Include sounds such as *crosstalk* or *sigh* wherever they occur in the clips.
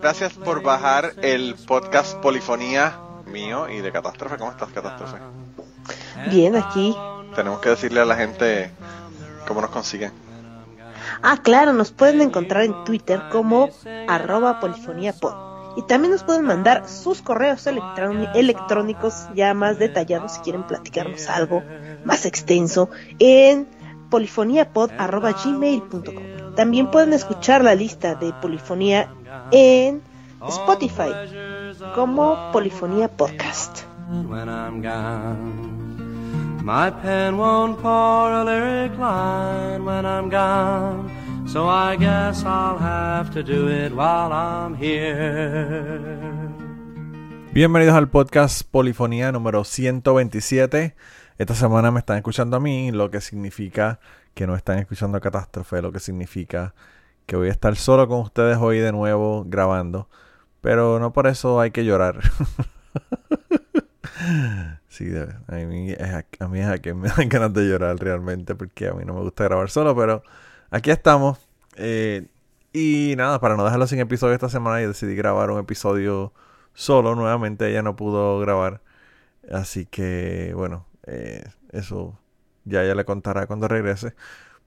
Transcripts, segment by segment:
Gracias por bajar el podcast Polifonía mío y de Catástrofe. ¿Cómo estás, Catástrofe? Bien, aquí. Tenemos que decirle a la gente cómo nos consiguen. Ah, claro, nos pueden encontrar en Twitter como arroba polifoniapod. Y también nos pueden mandar sus correos electrónicos ya más detallados si quieren platicarnos algo más extenso en polifoniapod.gmail.com. También pueden escuchar la lista de polifonía en Spotify como Polifonía Podcast. My pen won't pour a lyric line when I'm gone, so I guess I'll have to do it while I'm here. Bienvenidos al podcast Polifonía número 127. Esta semana me están escuchando a mí, lo que significa que no están escuchando Catástrofe, lo que significa que voy a estar solo con ustedes hoy de nuevo grabando. Pero no por eso hay que llorar. *laughs* sí, a mí, es a, a mí es a que me *laughs* dan ganas de llorar realmente porque a mí no me gusta grabar solo, pero aquí estamos. Eh, y nada, para no dejarlo sin episodio esta semana, yo decidí grabar un episodio solo nuevamente. Ella no pudo grabar. Así que, bueno, eh, eso ya ya le contará cuando regrese.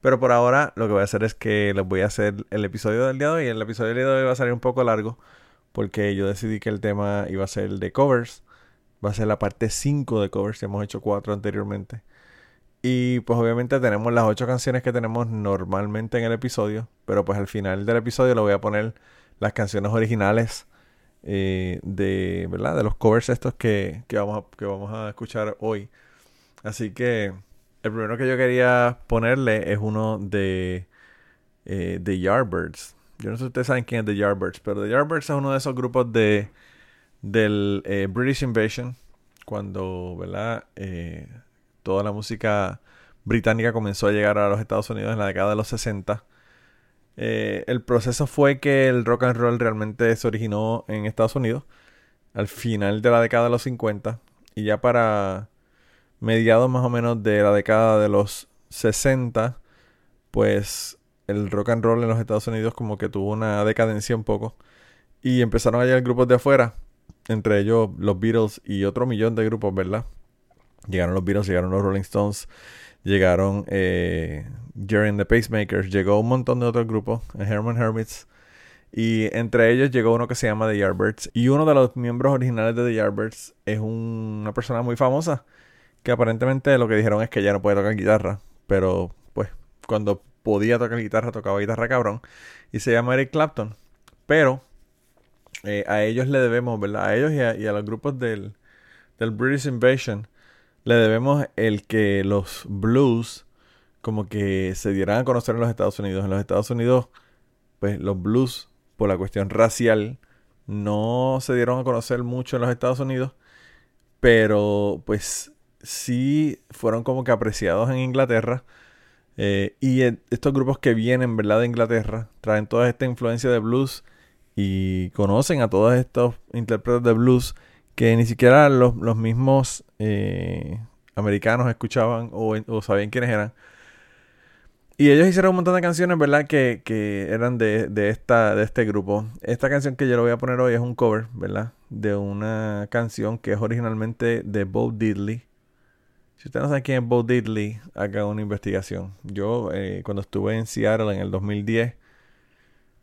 Pero por ahora lo que voy a hacer es que les voy a hacer el episodio del día de hoy. El episodio del día de hoy va a salir un poco largo porque yo decidí que el tema iba a ser de covers. Va a ser la parte 5 de covers, hemos hecho 4 anteriormente. Y pues obviamente tenemos las 8 canciones que tenemos normalmente en el episodio, pero pues al final del episodio le voy a poner las canciones originales eh, de, ¿verdad? de los covers estos que, vamos a, que vamos a escuchar hoy. Así que el primero que yo quería ponerle es uno de, eh, de Yardbirds. Yo no sé si ustedes saben quién es The Yardbirds, pero The Yardbirds es uno de esos grupos de del eh, British Invasion, cuando ¿verdad? Eh, toda la música británica comenzó a llegar a los Estados Unidos en la década de los 60. Eh, el proceso fue que el rock and roll realmente se originó en Estados Unidos al final de la década de los 50 y ya para mediados más o menos de la década de los 60, pues el rock and roll en los Estados Unidos como que tuvo una decadencia un poco. Y empezaron a llegar grupos de afuera, entre ellos los Beatles y otro millón de grupos, ¿verdad? Llegaron los Beatles, llegaron los Rolling Stones, llegaron eh, Jerry and the Pacemakers, llegó un montón de otros grupos, Herman Hermits. Y entre ellos llegó uno que se llama The Yardbirds. Y uno de los miembros originales de The Yardbirds es una persona muy famosa. Que aparentemente lo que dijeron es que ya no puede tocar guitarra. Pero pues cuando podía tocar guitarra, tocaba guitarra cabrón. Y se llama Eric Clapton. Pero eh, a ellos le debemos, ¿verdad? A ellos y a, los grupos del, del British Invasion le debemos el que los blues como que se dieran a conocer en los Estados Unidos. En los Estados Unidos, pues los blues, por la cuestión racial, no se dieron a conocer mucho en los Estados Unidos, pero pues sí fueron como que apreciados en Inglaterra eh, y estos grupos que vienen, ¿verdad? De Inglaterra, traen toda esta influencia de blues y conocen a todos estos intérpretes de blues que ni siquiera los, mismos eh, americanos escuchaban o, sabían quiénes eran. Y ellos hicieron un montón de canciones, ¿verdad? Que, que eran de, de, esta, de este grupo. Esta canción que yo le voy a poner hoy es un cover, ¿verdad? De una canción que es originalmente de Bo Diddley si usted no sabe quién es Bo Diddley, haga una investigación. Yo, eh, cuando estuve en Seattle en el 2010,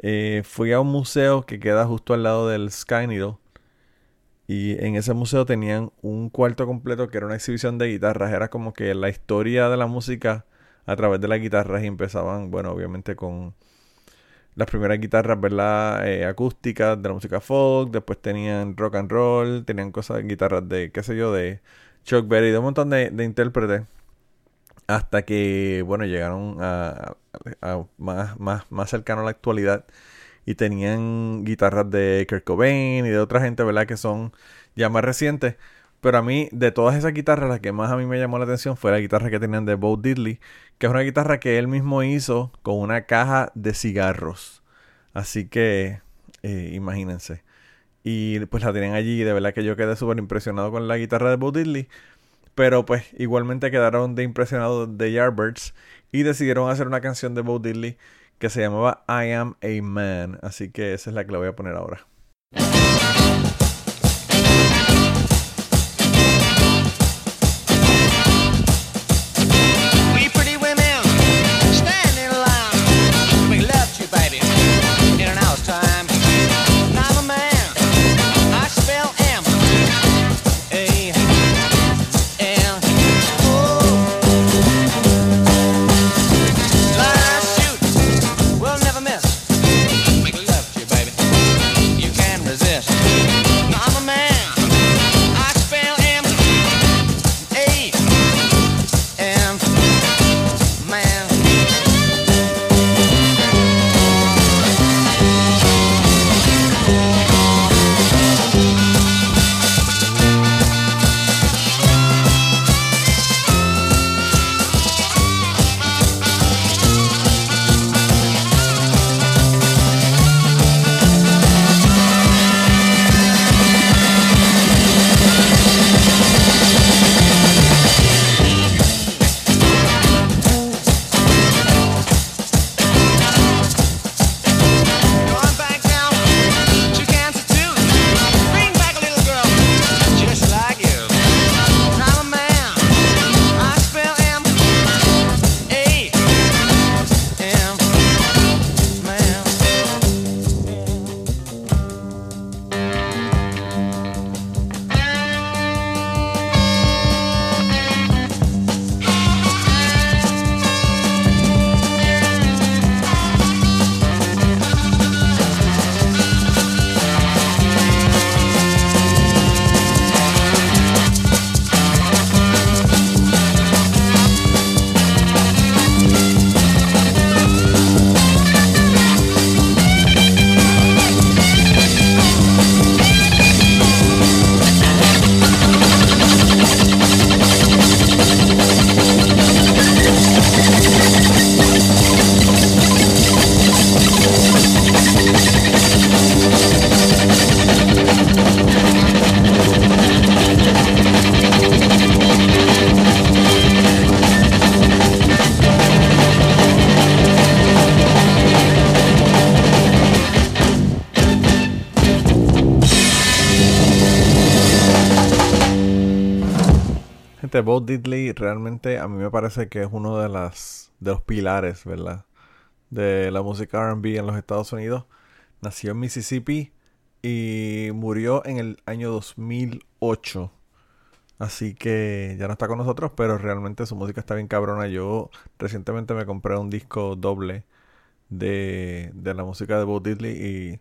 eh, fui a un museo que queda justo al lado del Sky Needle. Y en ese museo tenían un cuarto completo que era una exhibición de guitarras. Era como que la historia de la música a través de las guitarras. Y empezaban, bueno, obviamente con las primeras guitarras, ¿verdad? Eh, acústicas de la música folk. Después tenían rock and roll. Tenían cosas, guitarras de, qué sé yo, de Chuck Berry, de un montón de, intérpretes. Hasta que, bueno, llegaron a, más, más, más cercano a la actualidad. Y tenían guitarras de Kurt Cobain y de otra gente, ¿verdad? Que son ya más recientes. Pero a mí, de todas esas guitarras, la que más a mí me llamó la atención fue la guitarra que tenían de Bo Diddley, que es una guitarra que él mismo hizo con una caja de cigarros. Así que, eh, imagínense. Y pues la tienen allí y de verdad que yo quedé súper impresionado con la guitarra de Bo Diddley. Pero pues igualmente quedaron de impresionados de Yardbirds y decidieron hacer una canción de Bo Diddley que se llamaba I Am a Man. Así que esa es la que le voy a poner ahora. Gente, Bo Diddley realmente a mí me parece que es uno de de los pilares, ¿verdad? De la música R&B en los Estados Unidos. Nació en Mississippi y murió en el año 2008. Así que ya no está con nosotros, pero realmente su música está bien cabrona. Yo recientemente me compré un disco doble de, de la música de Bo Diddley y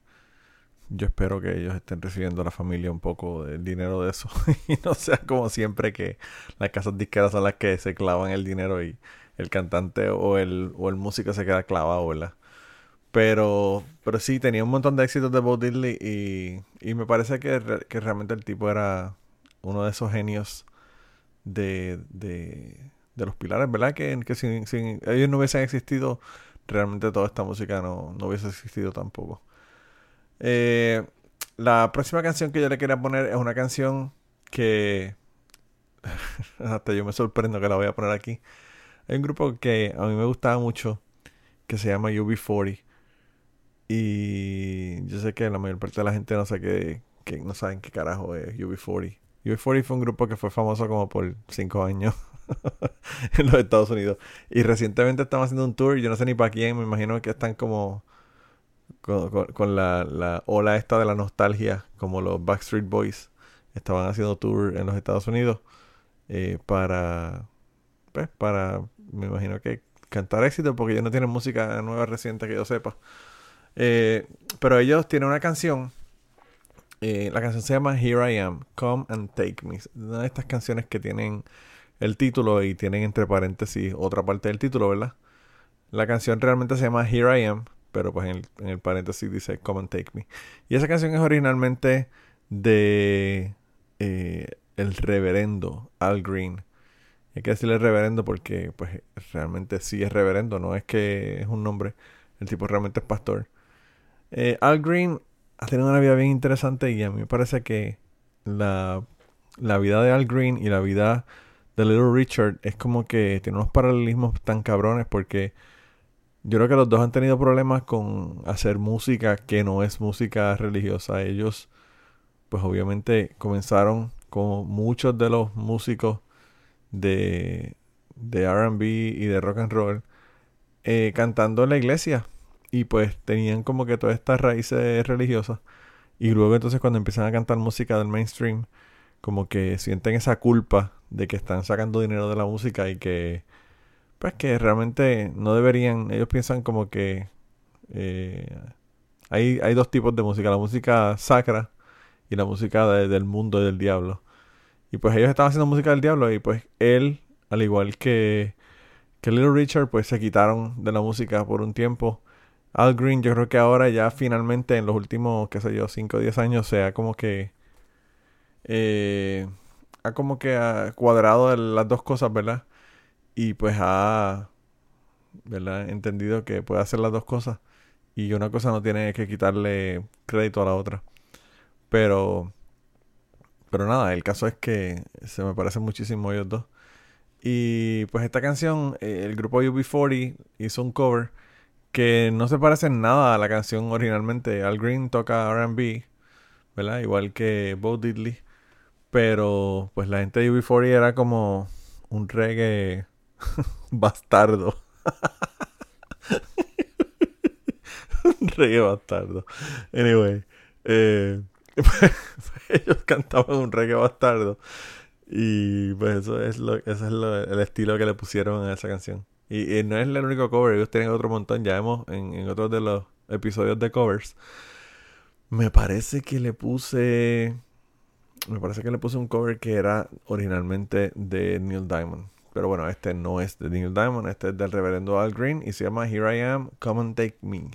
yo espero que ellos estén recibiendo a la familia un poco del dinero de eso. *laughs* y no sea como siempre que las casas disqueras son las que se clavan el dinero y el cantante o el, o el músico se queda clavado, ¿verdad? Pero, pero sí, tenía un montón de éxitos de Bo Diddley y, y me parece que, que realmente el tipo era uno de esos genios de, de, de los pilares, ¿verdad? Que, que sin, sin ellos no hubiesen existido, realmente toda esta música no, no hubiese existido tampoco. Eh, la próxima canción que yo le quería poner es una canción que *laughs* hasta yo me sorprendo que la voy a poner aquí. Hay un grupo que a mí me gustaba mucho que se llama UB40 y yo sé que la mayor parte de la gente no sé qué, que no saben qué carajo es UB40. UB40 fue un grupo que fue famoso como por 5 años *laughs* en los Estados Unidos y recientemente están haciendo un tour, yo no sé ni para quién, me imagino que están como con, la, la ola esta de la nostalgia, como los Backstreet Boys estaban haciendo tour en los Estados Unidos eh, para, pues, para, me imagino que cantar éxito, porque ellos no tienen música nueva reciente que yo sepa. Eh, pero ellos tienen una canción, eh, la canción se llama Here I Am, Come and Take Me. Una de estas canciones que tienen el título y tienen entre paréntesis otra parte del título, ¿verdad? La canción realmente se llama Here I Am, pero pues en el, en el paréntesis dice Come and Take Me. Y esa canción es originalmente de eh, el reverendo Al Green. Hay que decirle reverendo porque pues realmente sí es reverendo, no es que es un nombre. El tipo realmente es pastor. Eh, Al Green ha tenido una vida bien interesante y a mí me parece que la, la vida de Al Green y la vida de Little Richard es como que tiene unos paralelismos tan cabrones porque yo creo que los dos han tenido problemas con hacer música que no es música religiosa. Ellos, pues obviamente comenzaron como muchos de los músicos de, de RB y de rock and roll eh, cantando en la iglesia. Y pues tenían como que todas estas raíces religiosas. Y luego entonces cuando empiezan a cantar música del mainstream, como que sienten esa culpa de que están sacando dinero de la música y que pues que realmente no deberían, ellos piensan como que eh, hay, hay dos tipos de música, la música sacra y la música de- del mundo del diablo. Y pues ellos estaban haciendo música del diablo y pues él, al igual que, que Little Richard, pues se quitaron de la música por un tiempo. Al Green yo creo que ahora ya finalmente en los últimos, qué sé yo, 5 o 10 años se ha como que... eh, ha como que ha cuadrado el- las dos cosas, ¿verdad? Y pues ha. Entendido que puede hacer las dos cosas. Y una cosa no tiene que quitarle crédito a la otra. Pero... Pero nada, el caso es que se me parecen muchísimo ellos dos. Y pues esta canción, eh, el grupo UB40 hizo un cover que no se parece en nada a la canción originalmente. Al Green toca RB, ¿verdad? Igual que Bo Diddley. Pero pues la gente de UB40 era como un reggae *laughs* bastardo. *laughs* reggae bastardo. Anyway, eh, *laughs* ellos cantaban un reggae bastardo. Y pues eso es lo, ese es lo- el estilo que le pusieron a esa canción. Y, y no es el único cover, ellos tienen otro montón. Ya vemos en, en otros de los episodios de covers. Me parece que le puse. Me parece que le puse un cover que era originalmente de Neil Diamond. Pero bueno, este no es de Neil Diamond, este es del reverendo Al Green y se llama Here I Am, Come and Take Me.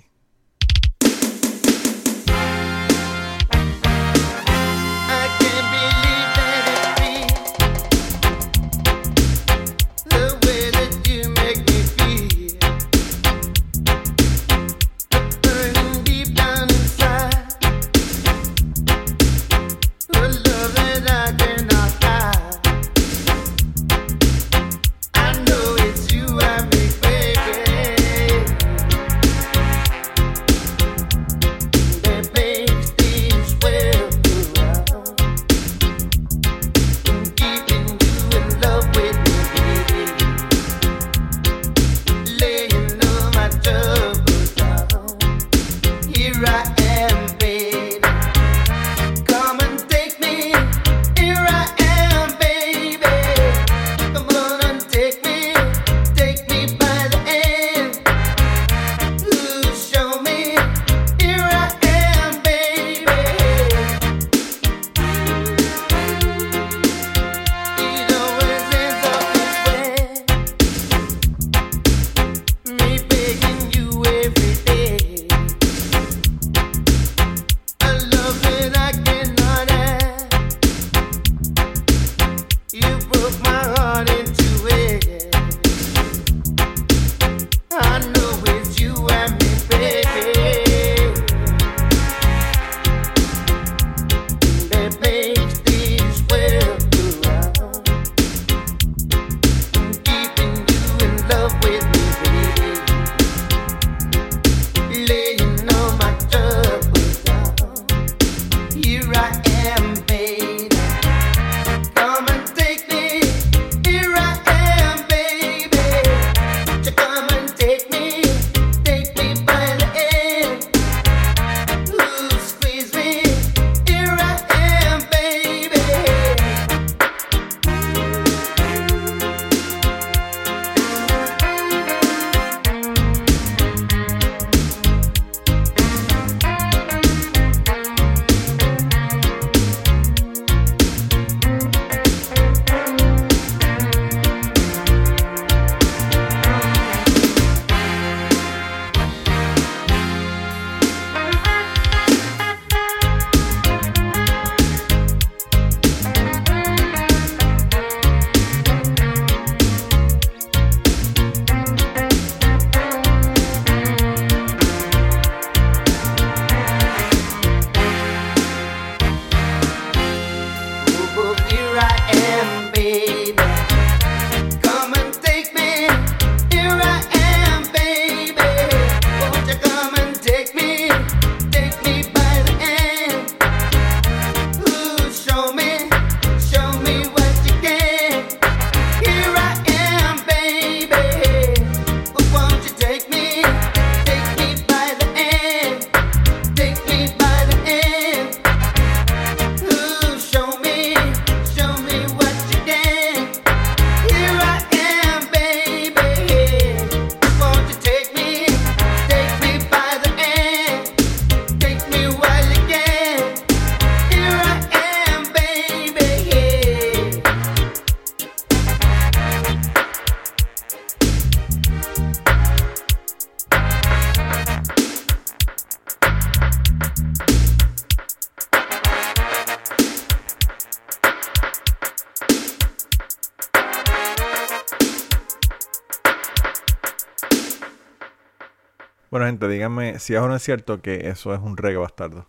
Gente, díganme si es o no es cierto que eso es un reggae bastardo.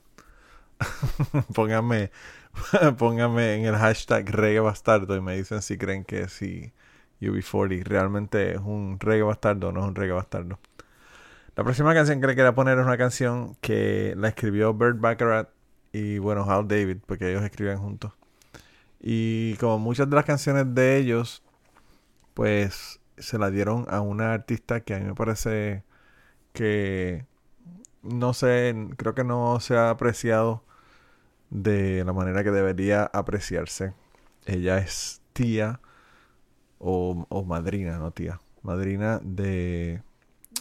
*laughs* pónganme, *laughs* en el hashtag reggae bastardo y me dicen si creen que si UB40 realmente es un reggae bastardo o no es un reggae bastardo. La próxima canción que le quería poner es una canción que la escribió Bert Baccarat y bueno, Hal David, porque ellos escriben juntos. Y como muchas de las canciones de ellos, pues se la dieron a una artista que a mí me parece que no sé, creo que no se ha apreciado de la manera que debería apreciarse. Ella es tía o, o madrina, no tía, madrina de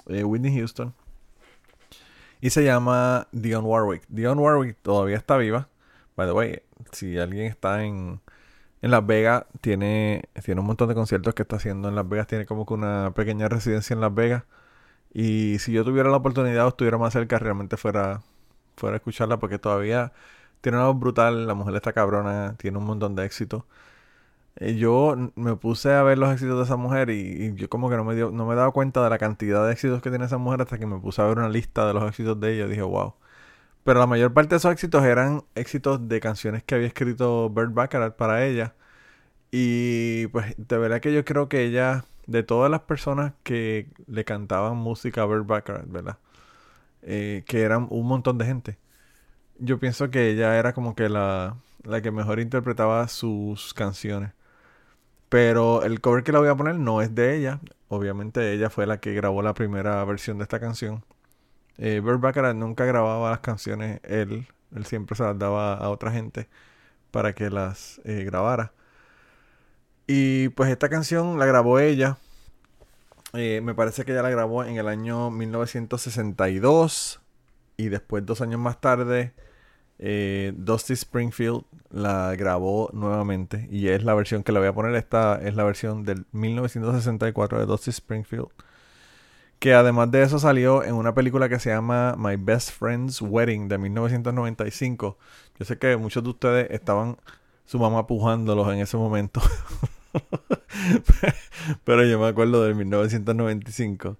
eh, Whitney Houston. Y se llama Dionne Warwick. Dionne Warwick todavía está viva. By the way, si alguien está en, en Las Vegas, tiene, tiene un montón de conciertos que está haciendo en Las Vegas. Tiene como que una pequeña residencia en Las Vegas. Y si yo tuviera la oportunidad o estuviera más cerca, realmente fuera, fuera a escucharla porque todavía tiene una voz brutal. La mujer está cabrona, tiene un montón de éxito. Eh, yo me puse a ver los éxitos de esa mujer y, yo como que no me dio, no me he dado cuenta de la cantidad de éxitos que tiene esa mujer hasta que me puse a ver una lista de los éxitos de ella dije, wow. Pero la mayor parte de esos éxitos eran éxitos de canciones que había escrito Bert Baccarat para ella. Y pues de verdad que yo creo que ella, de todas las personas que le cantaban música a Bert Baccarat, ¿verdad? Eh, que eran un montón de gente. Yo pienso que ella era como que la, la que mejor interpretaba sus canciones. Pero el cover que la voy a poner no es de ella. Obviamente ella fue la que grabó la primera versión de esta canción. Eh, Burt Bacharach nunca grababa las canciones él. Él siempre se las daba a otra gente para que las eh, grabara. Y pues esta canción la grabó ella. Eh, me parece que ella la grabó en el año 1962. Y después, dos años más tarde, eh, Dusty Springfield la grabó nuevamente. Y es la versión que le voy a poner. Esta es la versión del 1964 de Dusty Springfield. Que además de eso salió en una película que se llama My Best Friend's Wedding de 1995. Yo sé que muchos de ustedes estaban su mamá pujándolos en ese momento. *laughs* *laughs* Pero yo me acuerdo del 1995.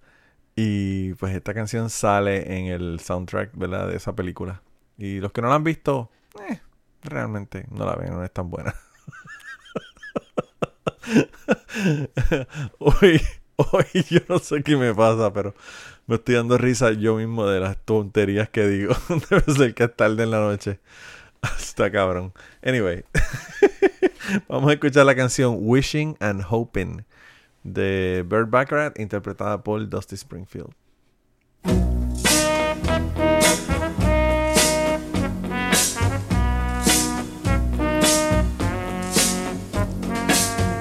Y pues esta canción sale en el soundtrack, ¿verdad? De esa película. Y los que no la han visto, eh, realmente no la ven, no es tan buena. *laughs* hoy, hoy yo no sé qué me pasa, pero me estoy dando risa yo mismo de las tonterías que digo. *laughs* Debe ser que es tarde en la noche. Está cabrón. Anyway, *laughs* vamos a escuchar la canción Wishing and Hoping de Burt Bacharach, interpretada por Dusty Springfield.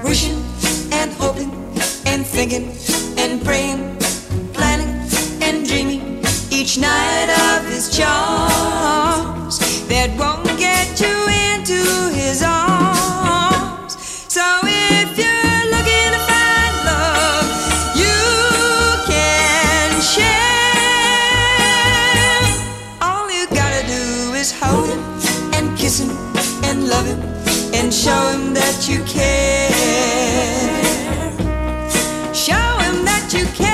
wishing and hoping and thinking and praying, planning and dreaming each night of his charms and show him that you care. Show him that you care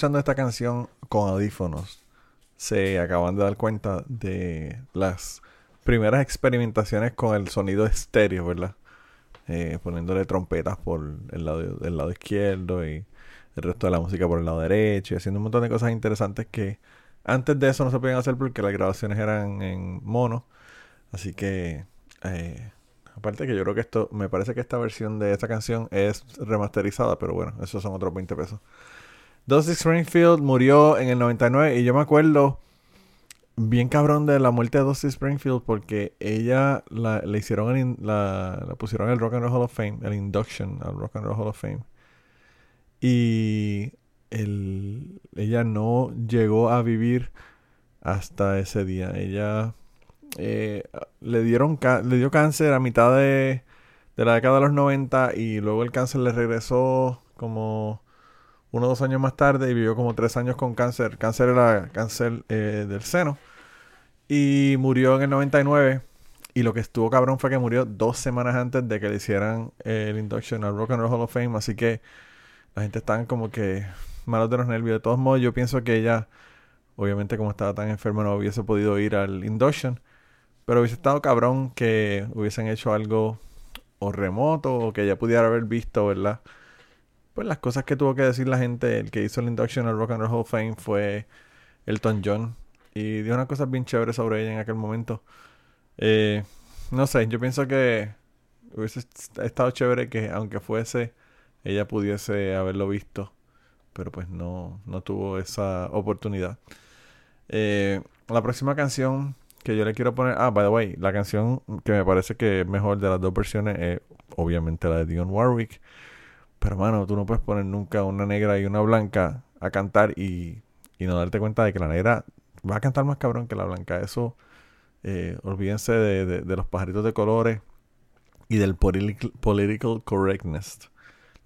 escuchando esta canción con audífonos, se acaban de dar cuenta de las primeras experimentaciones con el sonido estéreo, ¿verdad? Eh, poniéndole trompetas por el lado, el lado izquierdo y el resto de la música por el lado derecho y haciendo un montón de cosas interesantes que antes de eso no se podían hacer porque las grabaciones eran en mono. Así que, eh, aparte que yo creo que esto, me parece que esta versión de esta canción es remasterizada, pero bueno, esos son otros 20 pesos. Dusty Springfield murió en el 99 y yo me acuerdo bien cabrón de la muerte de Dusty Springfield porque ella la, le hicieron el pusieron el Rock and Roll Hall of Fame, el induction al Rock and Roll Hall of Fame. Y el, ella no llegó a vivir hasta ese día. Ella eh, le dieron le dio cáncer a mitad de, de la década de los 90 y luego el cáncer le regresó como uno o dos años más tarde y vivió como tres años con cáncer. Cáncer era cáncer eh, del seno. Y murió en el 99. Y lo que estuvo cabrón fue que murió dos semanas antes de que le hicieran eh, el induction al Rock and Roll Hall of Fame. Así que la gente estaba como que malos de los nervios. De todos modos, yo pienso que ella, obviamente como estaba tan enferma, no hubiese podido ir al induction. Pero hubiese estado cabrón que hubiesen hecho algo o remoto o que ella pudiera haber visto, ¿verdad? Pues las cosas que tuvo que decir la gente, el que hizo el induction al Rock and Roll Hall of Fame fue Elton John. Y dio unas cosas bien chéveres sobre ella en aquel momento. Eh, no sé, yo pienso que hubiese est- estado chévere que aunque fuese, ella pudiese haberlo visto. Pero pues no, no tuvo esa oportunidad. Eh, la próxima canción que yo le quiero poner. Ah, by the way, la canción que me parece que es mejor de las dos versiones es obviamente la de Dionne Warwick. Pero mano, tú no puedes poner nunca una negra y una blanca a cantar y, y no darte cuenta de que la negra va a cantar más cabrón que la blanca. Eso, eh, olvídense de, de- los pajaritos de colores y del political, correctness.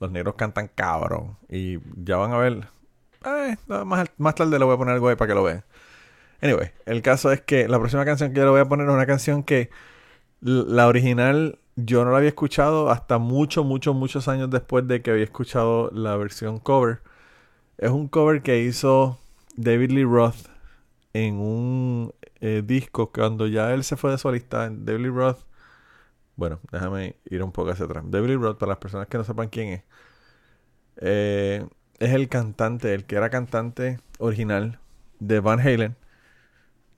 Los negros cantan cabrón. Y ya van a ver. eh, más, más tarde le voy a poner algo ahí para que lo vean. Anyway, el caso es que la próxima canción que yo le voy a poner es una canción que la original yo no la había escuchado hasta muchos, muchos, muchos años después de que había escuchado la versión cover. Es un cover que hizo David Lee Roth en un eh, disco cuando ya él se fue de solista. David Lee Roth, bueno, déjame ir un poco hacia atrás. David Lee Roth, para las personas que no sepan quién es, eh, es el cantante, el que era cantante original de Van Halen.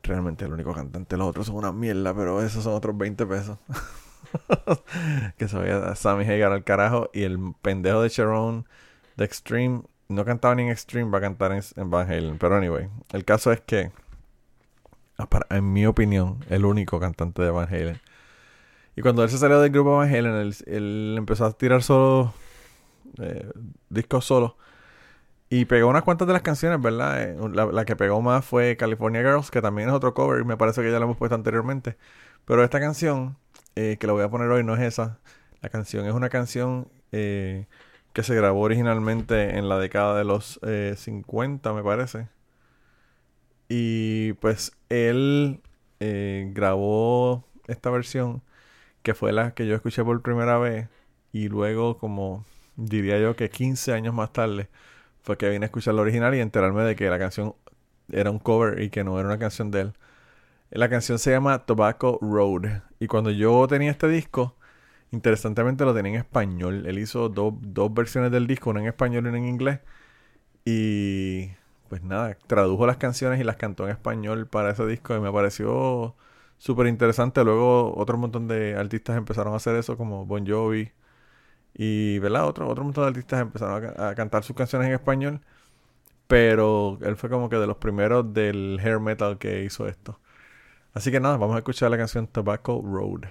Realmente el único cantante, los otros son una mierda, pero esos son otros 20 pesos. *laughs* *laughs* que se vaya Sammy Hagar al carajo. Y el pendejo de Sharon de Extreme no cantaba ni en Extreme, va a cantar en, Van Halen. Pero anyway, el caso es que, en mi opinión, el único cantante de Van Halen. Y cuando él se salió del grupo Van Halen, él, él empezó a tirar solo eh, discos solos. Y pegó unas cuantas de las canciones, ¿verdad? Eh, La, la que pegó más fue California Girls, que también es otro cover, y me parece que ya lo hemos puesto anteriormente. Pero esta canción, eh, que la voy a poner hoy, no es esa. La canción es una canción eh, que se grabó originalmente en la década de los eh, 50, me parece. Y pues él eh, grabó esta versión, que fue la que yo escuché por primera vez, y luego como diría yo que 15 años más tarde fue que vine a escuchar la original y enterarme de que la canción era un cover y que no era una canción de él. La canción se llama Tobacco Road. Y cuando yo tenía este disco, interesantemente lo tenía en español. Él hizo do- dos versiones del disco, una en español y una en inglés. Y pues nada, tradujo las canciones y las cantó en español para ese disco y me pareció súper interesante. Luego otro montón de artistas empezaron a hacer eso, como Bon Jovi Y, ¿verdad? Otro, otro montón de artistas empezaron a, ca- a cantar sus canciones en español. Pero él fue como que de los primeros del hair metal que hizo esto. Así que nada, vamos a escuchar la canción Tobacco Road.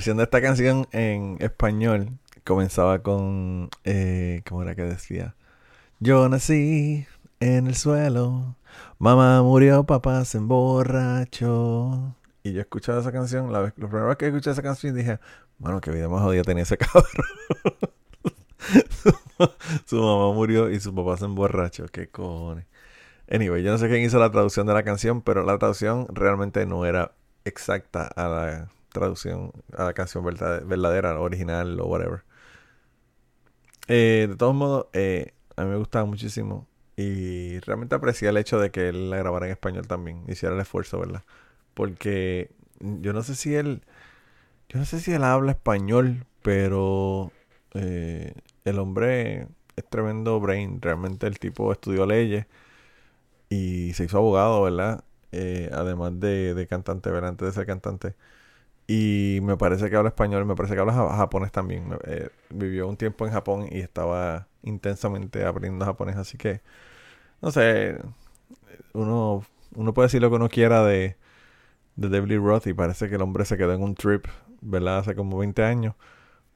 Versión de esta canción en español comenzaba con. Eh, ¿Cómo era que decía? Yo nací en el suelo, mamá murió, papá se emborrachó. Y yo escuchaba esa canción, la, la primera vez que escuché esa canción dije, mano, qué vida más jodida tenía ese *laughs* cabrón. su mamá murió y su papá se emborrachó, qué cojones. Anyway, yo no sé quién hizo la traducción de la canción, pero la traducción realmente no era exacta a la traducción, a la canción verdad- verdadera, original o whatever. Eh, de todos modos, eh, a mí me gustaba muchísimo y realmente aprecié el hecho de que él la grabara en español también, hiciera el esfuerzo, ¿verdad? Porque yo no sé si él, yo no sé si él habla español, pero eh, el hombre es tremendo brain, realmente el tipo estudió leyes y se hizo abogado, ¿verdad? Además de, de cantante, ¿verdad? Antes de ser cantante. Y me parece que habla español, me parece que habla ja- japonés también. Eh, vivió un tiempo en Japón y estaba intensamente aprendiendo japonés, así que, no sé, uno, uno puede decir lo que uno quiera de, de David Roth y parece que el hombre se quedó en un trip, ¿verdad? Hace como 20 años.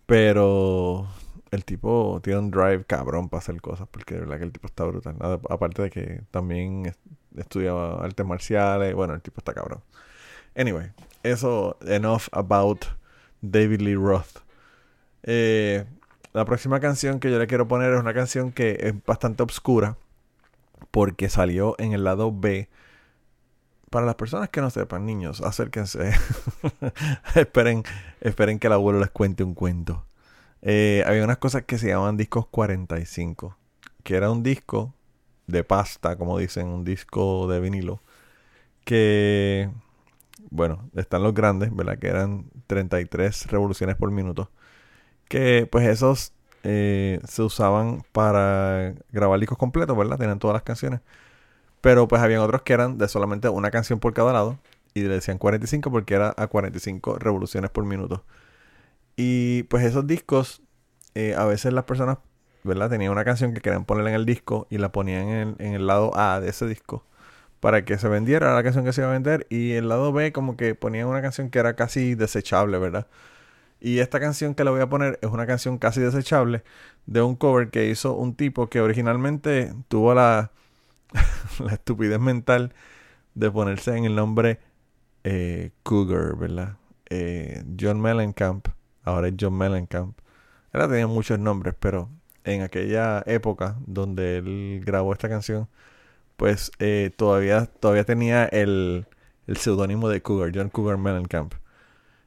Pero el tipo tiene un drive cabrón para hacer cosas, porque de verdad que el tipo está brutal. Aparte de que también es- estudiaba artes marciales, bueno, el tipo está cabrón. Anyway, eso, enough about David Lee Roth. Eh, la próxima canción que yo le quiero poner es una canción que es bastante obscura, porque salió en el lado B. Para las personas que no sepan, niños, acérquense. *laughs* esperen, esperen que el abuelo les cuente un cuento. Eh, había unas cosas que se llamaban discos 45, que era un disco de pasta, como dicen, un disco de vinilo, que, bueno, están los grandes, ¿verdad? Que eran 33 revoluciones por minuto, que pues esos eh, se usaban para grabar discos completos, ¿verdad? Tenían todas las canciones. Pero pues habían otros que eran de solamente una canción por cada lado. Y le decían 45 porque era a 45 revoluciones por minuto. Y pues esos discos eh, a veces las personas, ¿verdad? Tenían una canción que querían poner en el disco y la ponían en, en el lado A de ese disco para que se vendiera la canción que se iba a vender y el lado B como que ponían una canción que era casi desechable, ¿verdad? Y esta canción que le voy a poner es una canción casi desechable de un cover que hizo un tipo que originalmente tuvo la, *laughs* estupidez mental de ponerse en el nombre eh, Cougar, ¿verdad? Eh, John Mellencamp, ahora es John Mellencamp. Él tenía muchos nombres, pero en aquella época donde él grabó esta canción, pues eh, todavía, todavía tenía el, el seudónimo de Cougar, John Cougar Mellencamp.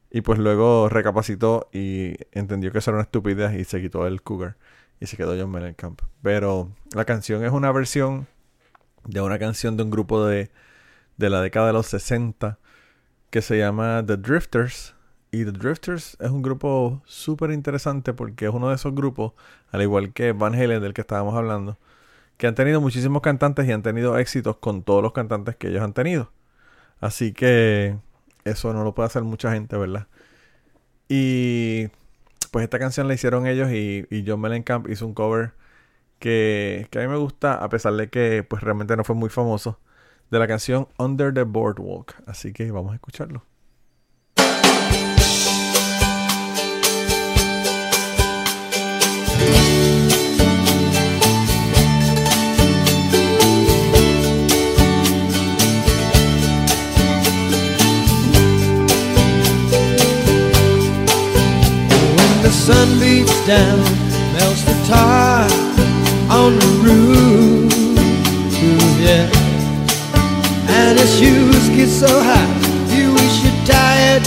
Y pues luego recapacitó y entendió que eso era una estupidez y se quitó el Cougar y se quedó John Mellencamp. Pero la canción es una versión de una canción de un grupo de, de la década de los 60 que se llama The Drifters. Y The Drifters es un grupo súper interesante porque es uno de esos grupos, al igual que Van Halen del que estábamos hablando, que han tenido muchísimos cantantes y han tenido éxitos con todos los cantantes que ellos han tenido. Así que eso no lo puede hacer mucha gente, ¿verdad? Y pues esta canción la hicieron ellos y, y John Mellencamp hizo un cover que, que a mí me gusta, a pesar de que pues realmente no fue muy famoso, de la canción Under the Boardwalk. Así que vamos a escucharlo. Sun beats down, melts the tar on the roof. Yeah. And his shoes get so high, you wish your tired feet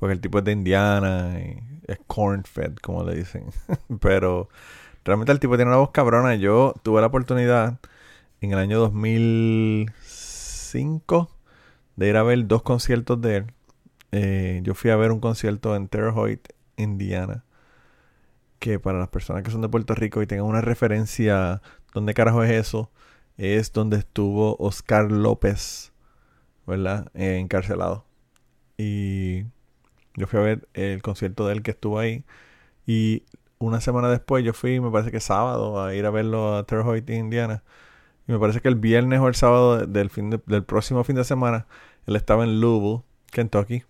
porque el tipo es de Indiana, y es corn-fed, como le dicen. *laughs* Pero realmente el tipo tiene una voz cabrona. Yo tuve la oportunidad en el año 2005 de ir a ver dos conciertos de él. Eh, yo fui a ver un concierto en Terre Haute, Indiana. Que para las personas que son de Puerto Rico y tengan una referencia, ¿dónde carajo es eso? Es donde estuvo Oscar López, ¿verdad? Eh, encarcelado. Y yo fui a ver el concierto de él que estuvo ahí. Y una semana después yo fui, me parece que sábado, a ir a verlo a Terre Indiana. Y me parece que el viernes o el sábado del, fin de- del próximo fin de semana, él estaba en Louisville, Kentucky.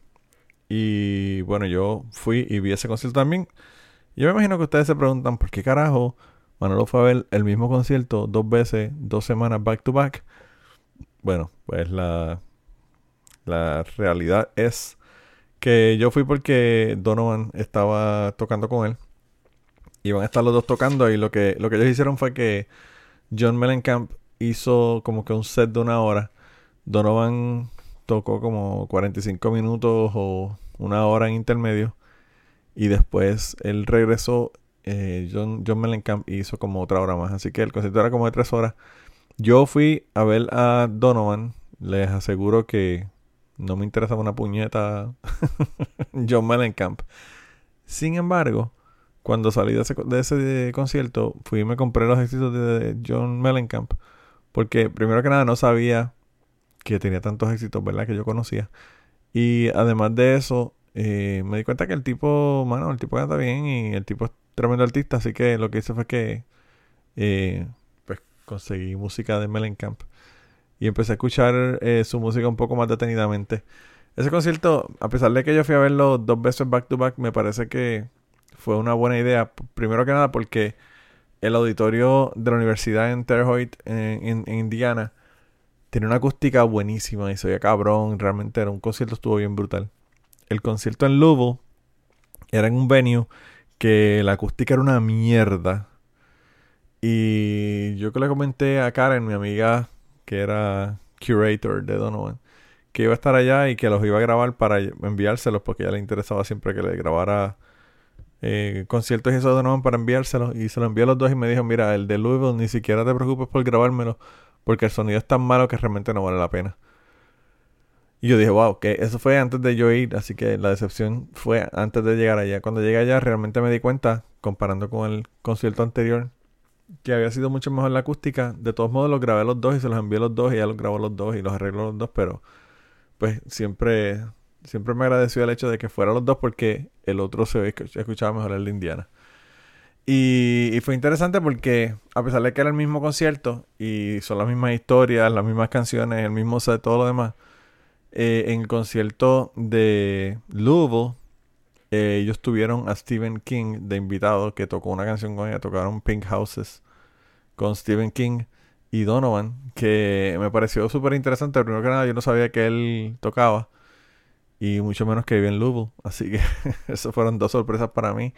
Y bueno, yo fui y vi ese concierto también. Yo me imagino que ustedes se preguntan, ¿por qué carajo Manolo fue a ver el mismo concierto dos veces, dos semanas back to back? Bueno, pues la, la realidad es que yo fui porque Donovan estaba tocando con él. Iban a estar los dos tocando y lo que, lo que ellos hicieron fue que John Mellencamp hizo como que un set de una hora. Donovan tocó como 45 minutos o una hora en intermedio. Y después él regresó, eh, John, John Mellencamp hizo como otra hora más. Así que el concierto era como de tres horas. Yo fui a ver a Donovan. Les aseguro que no me interesaba una puñeta *laughs* John Mellencamp. Sin embargo, cuando salí de ese, ese concierto, fui y me compré los éxitos de John Mellencamp. Porque primero que nada no sabía que tenía tantos éxitos, ¿verdad? Que yo conocía. Y además de eso, eh, me di cuenta que el tipo, mano, el tipo canta bien y el tipo es tremendo artista. Así que lo que hice fue que, eh, pues, conseguí música de Mellencamp. Y empecé a escuchar eh, su música un poco más detenidamente. Ese concierto, a pesar de que yo fui a verlo dos veces back to back, me parece que fue una buena idea. Primero que nada porque el auditorio de la universidad en Terre Haute, en, en- en Indiana, tiene una acústica buenísima y se oía cabrón. Realmente era un concierto, estuvo bien brutal. El concierto en Louisville era en un venue que la acústica era una mierda. Y yo que le comenté a Karen, mi amiga que era curator de Donovan, que iba a estar allá y que los iba a grabar para enviárselos porque a ella le interesaba siempre que le grabara eh, conciertos y eso de Donovan para enviárselos. Y se lo envié a los dos y me dijo, mira, el de Louisville ni siquiera te preocupes por grabármelo porque el sonido es tan malo que realmente no vale la pena. Y yo dije, wow, que eso fue antes de yo ir, así que la decepción fue antes de llegar allá. Cuando llegué allá realmente me di cuenta, comparando con el concierto anterior, que había sido mucho mejor la acústica. De todos modos los grabé los dos y se los envié los dos y ya los grabó los dos y los arregló los dos, pero pues siempre, siempre me agradeció el hecho de que fueran los dos porque el otro se escuch- escuchaba mejor el de Indiana. Y, y fue interesante porque a pesar de que era el mismo concierto y son las mismas historias, las mismas canciones, el mismo set, todo lo demás, eh, en el concierto de Louisville, eh, ellos tuvieron a Stephen King de invitado que tocó una canción con ella, tocaron Pink Houses con Stephen King y Donovan, que me pareció súper interesante. Primero que nada, yo no sabía que él tocaba y mucho menos que vive en Louisville, *laughs* así que eso fueron dos sorpresas para mí.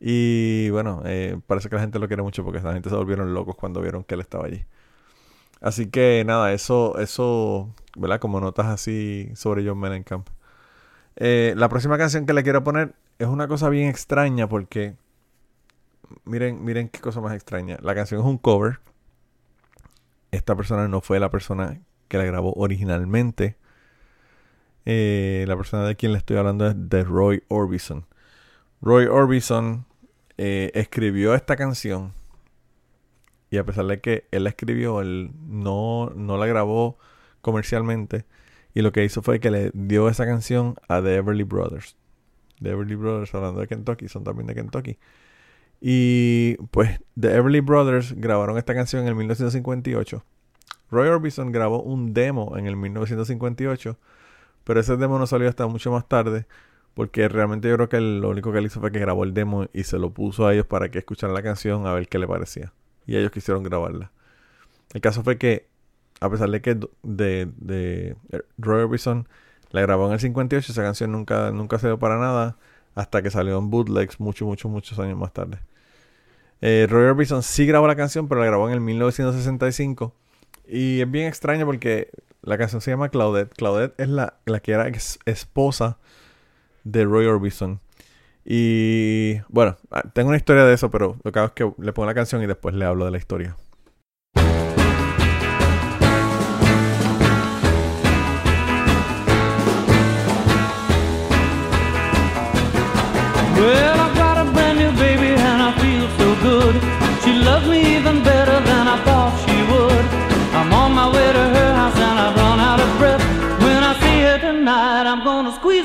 Y bueno, eh, parece que la gente lo quiere mucho porque la gente se volvieron locos cuando vieron que él estaba allí. Así que nada, eso, eso, ¿verdad? Como notas así sobre John Mellencamp. Eh, la próxima canción que le quiero poner es una cosa bien extraña porque miren, miren qué cosa más extraña. La canción es un cover. Esta persona no fue la persona que la grabó originalmente. Eh, la persona de quien le estoy hablando es de Roy Orbison. Roy Orbison eh, escribió esta canción y a pesar de que él la escribió, él no, no la grabó comercialmente y lo que hizo fue que le dio esa canción a The Everly Brothers. The Everly Brothers, hablando de Kentucky, son también de Kentucky. Y pues The Everly Brothers grabaron esta canción en el 1958. Roy Orbison grabó un demo en el 1958, pero ese demo no salió hasta mucho más tarde, porque realmente yo creo que lo único que él hizo fue que grabó el demo y se lo puso a ellos para que escucharan la canción a ver qué le parecía. Y ellos quisieron grabarla. El caso fue que, a pesar de que de, de Roy Orbison la grabó en el 58, esa canción nunca, nunca se dio para nada hasta que salió en bootlegs muchos, muchos, muchos años más tarde. Eh, Roy Orbison sí grabó la canción, pero la grabó en el 1965 Y es bien extraño porque la canción se llama Claudette. Claudette es la, la que era esposa de Roy Orbison. Y bueno, ah, tengo una historia de eso, pero lo que hago es que le pongo la canción y después le hablo de la historia.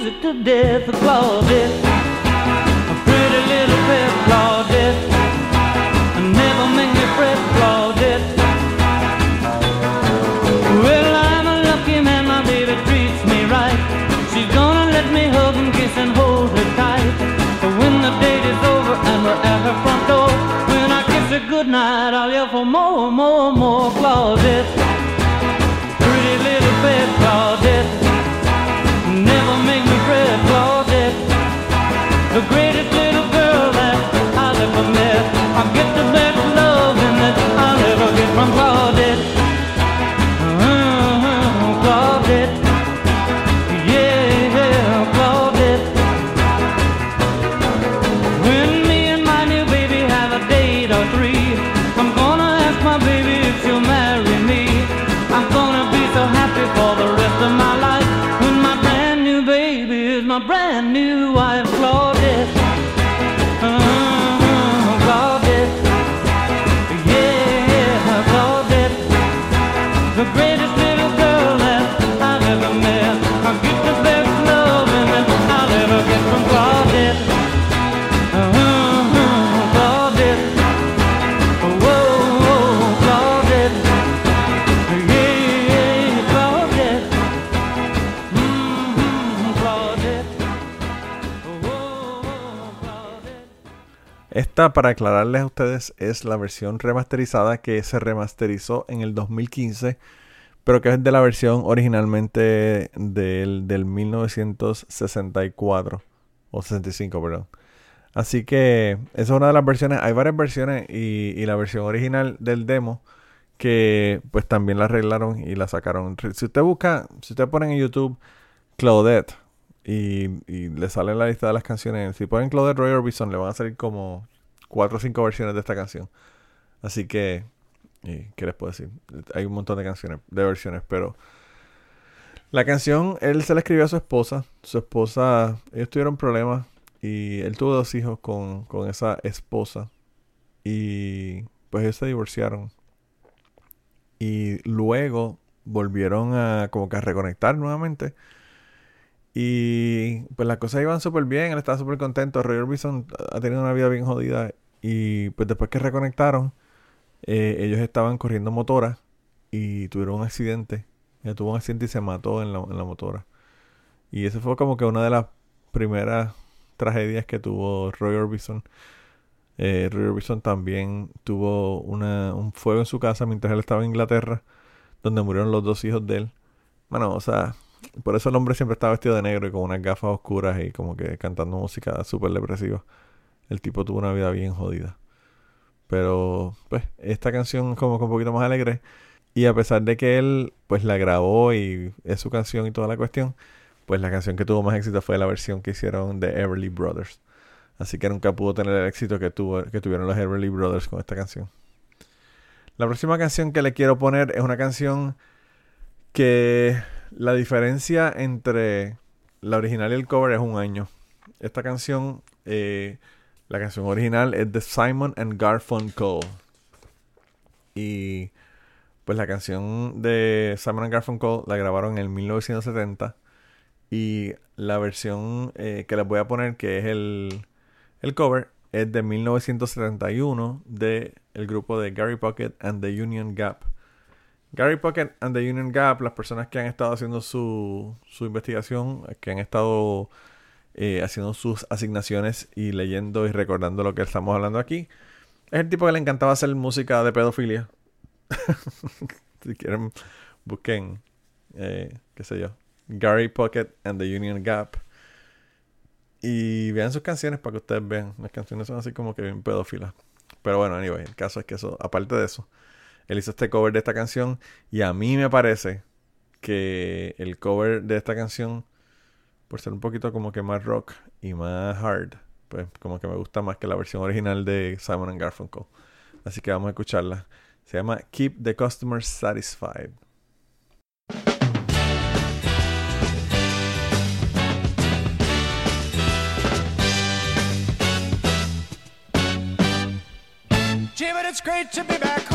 It to death. Claudette, a pretty little pet, Claudette. Never make me fret, Claudette. Well, I'm a lucky man, my baby treats me right. She's gonna let me hug and kiss and hold her tight. But when the date is over and we're at her front door, when I kiss her goodnight, I'll yell for more, more, more Claudette. Esta, para aclararles a ustedes, es la versión remasterizada que se remasterizó en el 2015, pero que es de la versión originalmente del, del 1964 o 65, perdón. Así que esa es una de las versiones. Hay varias versiones y, y la versión original del demo que pues también la arreglaron y la sacaron. Si usted busca, si usted pone en YouTube Claudette y, y le sale la lista de las canciones, si ponen Claudette Roy Orbison le van a salir como cuatro o cinco versiones de esta canción. Así que, y, ¿qué les puedo decir? Hay un montón de canciones, de versiones, pero la canción él se la escribió a su esposa. Su esposa, ellos tuvieron problemas y él tuvo dos hijos con, con esa esposa y pues ellos se divorciaron. Y luego volvieron a como que a reconectar nuevamente. Y pues las cosas iban súper bien, él estaba súper contento. Roy Orbison ha tenido una vida bien jodida. Y pues después que reconectaron, eh, ellos estaban corriendo motora y tuvieron un accidente. Ella tuvo un accidente y se mató en la, en la motora. Y esa fue como que una de las primeras tragedias que tuvo Roy Orbison. Eh, Roy Orbison también tuvo un fuego en su casa mientras él estaba en Inglaterra, donde murieron los dos hijos de él. Bueno, o sea, por eso el hombre siempre estaba vestido de negro y con unas gafas oscuras y como que cantando música súper depresiva. El tipo tuvo una vida bien jodida. Pero, pues, esta canción como que un poquito más alegre. Y a pesar de que él, pues, la grabó y es su canción y toda la cuestión, pues la canción que tuvo más éxito fue la versión que hicieron de Everly Brothers. Así que nunca pudo tener el éxito que, tuvo, que tuvieron los Everly Brothers con esta canción. La próxima canción que le quiero poner es una canción que la diferencia entre la original y el cover es un año. Esta canción, eh, la canción original es de Simon and Garfunkel. Y pues la canción de Simon and Garfunkel la grabaron en el 1970. Y la versión eh, que les voy a poner, que es el, el cover, es de 1971 de el grupo de Gary Pocket and the Union Gap. Gary Pocket and the Union Gap, las personas que han estado haciendo su, su investigación, que han estado eh, haciendo sus asignaciones y leyendo y recordando lo que estamos hablando aquí, es el tipo que le encantaba hacer música de pedofilia. *laughs* si quieren, busquen, eh, qué sé yo, Gary Pocket and the Union Gap. Y vean sus canciones para que ustedes vean. Las canciones son así como que bien pedófilas. Pero bueno, anyway, el caso es que eso, aparte de eso, Él hizo este cover de esta canción y a mí me parece que el cover de esta canción, por ser un poquito como que más rock y más hard, pues como que me gusta más que la versión original de Simon and Garfunkel. Así que vamos a escucharla. Se llama Keep the Customer Satisfied. It's great to be back home.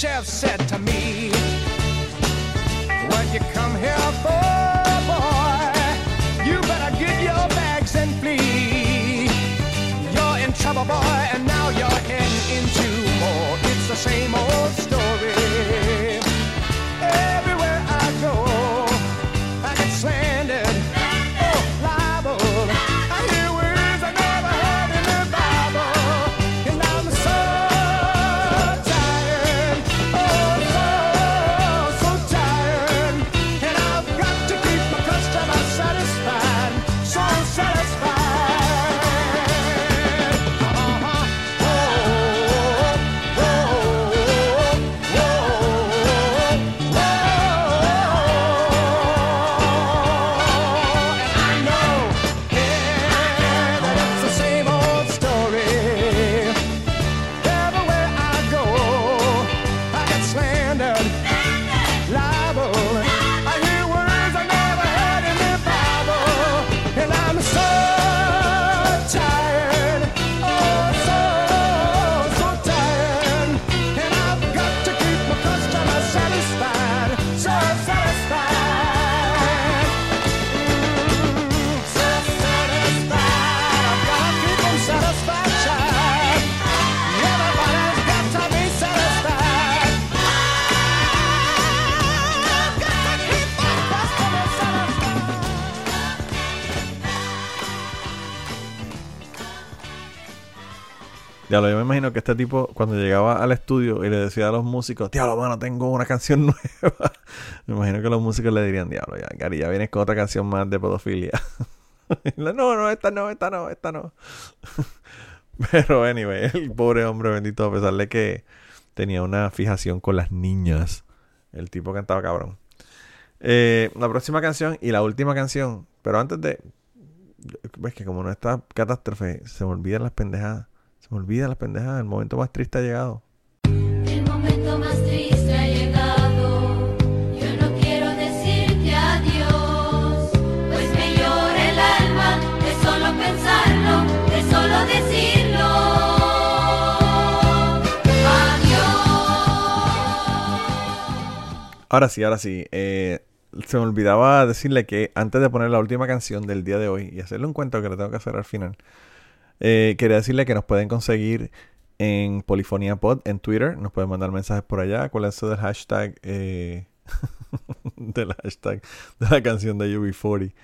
chef said Diablo, yo me imagino que este tipo, cuando llegaba al estudio y le decía a los músicos, Diablo, mano, tengo una *laughs* canción nueva. me imagino que los músicos le dirían, Diablo, ya, Gary, ya vienes con otra canción más de pedofilia. *laughs* No, no, esta no, esta no, esta no. *laughs* Pero, anyway, el pobre hombre bendito, a pesar de que tenía una fijación con las niñas, el tipo cantaba cabrón. Eh, la próxima canción y la última canción, pero antes de. Ves que como no está catástrofe, se me olvidan las pendejadas. Se me olvidan las pendejadas. El momento más triste ha llegado. El momento más triste ha llegado. Yo no quiero decirte adiós, pues me llora el alma de solo pensarlo, de solo decirlo. Adiós. Ahora sí, ahora sí. eh, se me olvidaba decirle que antes de poner la última canción del día de hoy y hacerle un cuento que le tengo que hacer al final, eh, quería decirle que nos pueden conseguir en Polifonía Pod en Twitter. Nos pueden mandar mensajes por allá. ¿Cuál es eso del hashtag? eh, *laughs* del hashtag de la canción de UB40.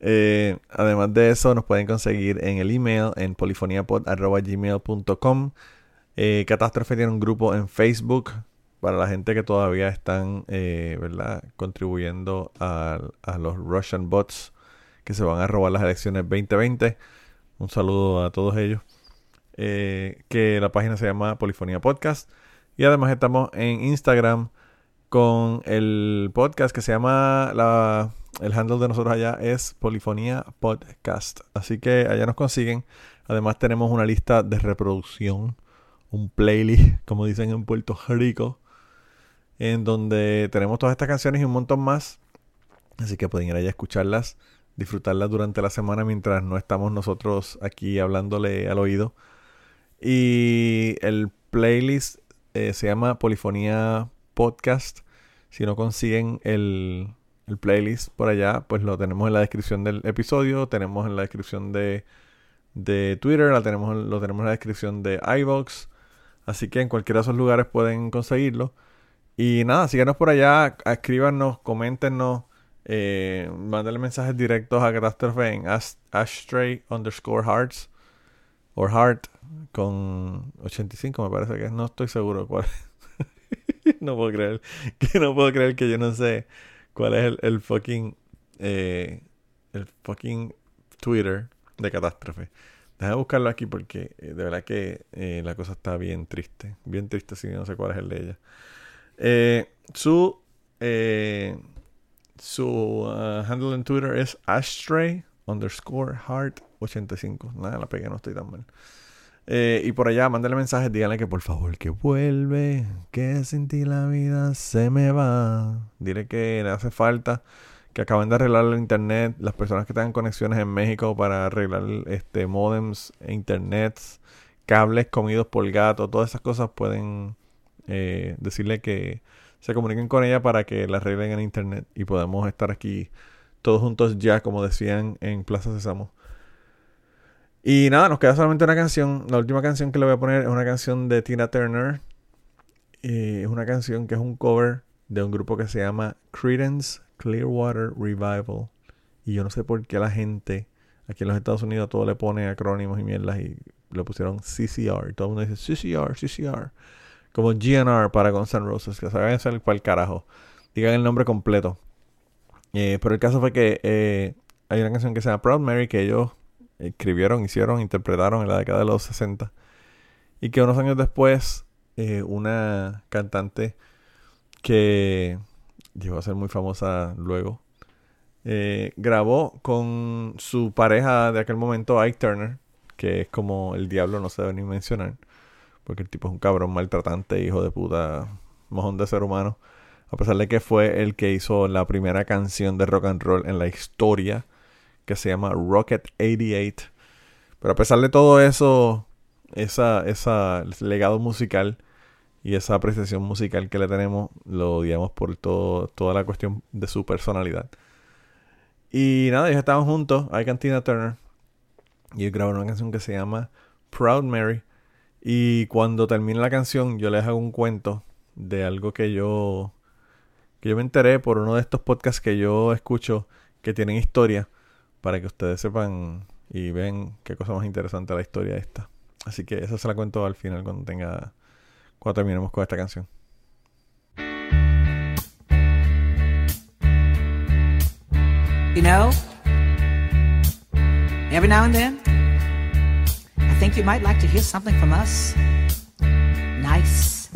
Eh, además de eso, nos pueden conseguir en el email en polifoniapod.gmail.com. Eh, Catástrofe tiene un grupo en Facebook para la gente que todavía están, ¿verdad? Contribuyendo a, a los Russian bots que se van a robar las elecciones 2020. Un saludo a todos ellos. Eh, que la página se llama Polifonía Podcast. Y además estamos en Instagram con el podcast que se llama la, el handle de nosotros allá es Polifonía Podcast. Así que allá nos consiguen. Además tenemos una lista de reproducción, un playlist, *laughs* como dicen en Puerto Rico, en donde tenemos todas estas canciones y un montón más. Así que pueden ir allá a escucharlas, disfrutarlas durante la semana mientras no estamos nosotros aquí hablándole al oído. Y el playlist eh, se llama Polifonía Podcast. Si no consiguen el, el playlist por allá, pues lo tenemos en la descripción del episodio, tenemos en la descripción de, de Twitter, la tenemos, lo tenemos en la descripción de iVoox. Así que en cualquiera de esos lugares pueden conseguirlo. Y nada, síganos por allá, escríbanos, coméntenos, eh, mándenle mensajes directos a Catástrofe en as- ashtray underscore hearts o heart con 85 me parece que es, no estoy seguro cuál *laughs* no puedo creer que no puedo creer que yo no sé cuál es el, el fucking eh, el fucking Twitter de Catástrofe. Déjame buscarlo aquí porque eh, de verdad que eh, la cosa está bien triste. Bien triste si no sé cuál es el de ella. Eh, su eh, su uh, handle en Twitter es ashtray underscore heart 85. Nada, la pegué, no estoy tan mal. Eh, y por allá, mándale mensajes, díganle que por favor que vuelve, que sin ti la vida se me va. Dile que le hace falta, que acaban de arreglar el internet, las personas que tengan conexiones en México para arreglar este modems e internets, cables comidos por gato, todas esas cosas pueden eh, decirle que se comuniquen con ella para que la arreglen en internet y podamos estar aquí todos juntos ya, como decían en Plaza Sésamo. Y nada, nos queda solamente una canción. La última canción que le voy a poner es una canción de Tina Turner. Y es una canción que es un cover de un grupo que se llama Credence Clearwater Revival. Y yo no sé por qué la gente aquí en los Estados Unidos todo le pone acrónimos y mierdas y le pusieron CCR. Todo el mundo dice CCR, CCR. Como GNR para Guns N' Roses. Que saben hacer cual carajo. Digan el nombre completo. Eh, pero el caso fue que eh, hay una canción que se llama Proud Mary que ellos escribieron, hicieron, interpretaron en la década de los 60. Y que unos años después, eh, una cantante que llegó a ser muy famosa luego, grabó con su pareja de aquel momento, Ike Turner, que es como el diablo, no se debe ni mencionar, porque el tipo es un cabrón maltratante, hijo de puta, mojón de ser humano. A pesar de que fue el que hizo la primera canción de rock and roll en la historia, que se llama Rocket 88. Pero a pesar de todo eso, esa, esa legado musical y esa apreciación musical que le tenemos, lo odiamos por todo, toda la cuestión de su personalidad. Y nada, ellos estaban juntos, hay Cantina Turner, y ellos grabaron una canción que se llama Proud Mary. Y cuando termine la canción, yo les hago un cuento de algo que yo que yo me enteré por uno de estos podcasts que yo escucho que tienen historia para que ustedes sepan y vean qué cosa más interesante la historia esta. Así que eso se la cuento al final cuando tenga cuando terminemos con esta canción. You know, every now and then, think you might like to hear something from us. Nice,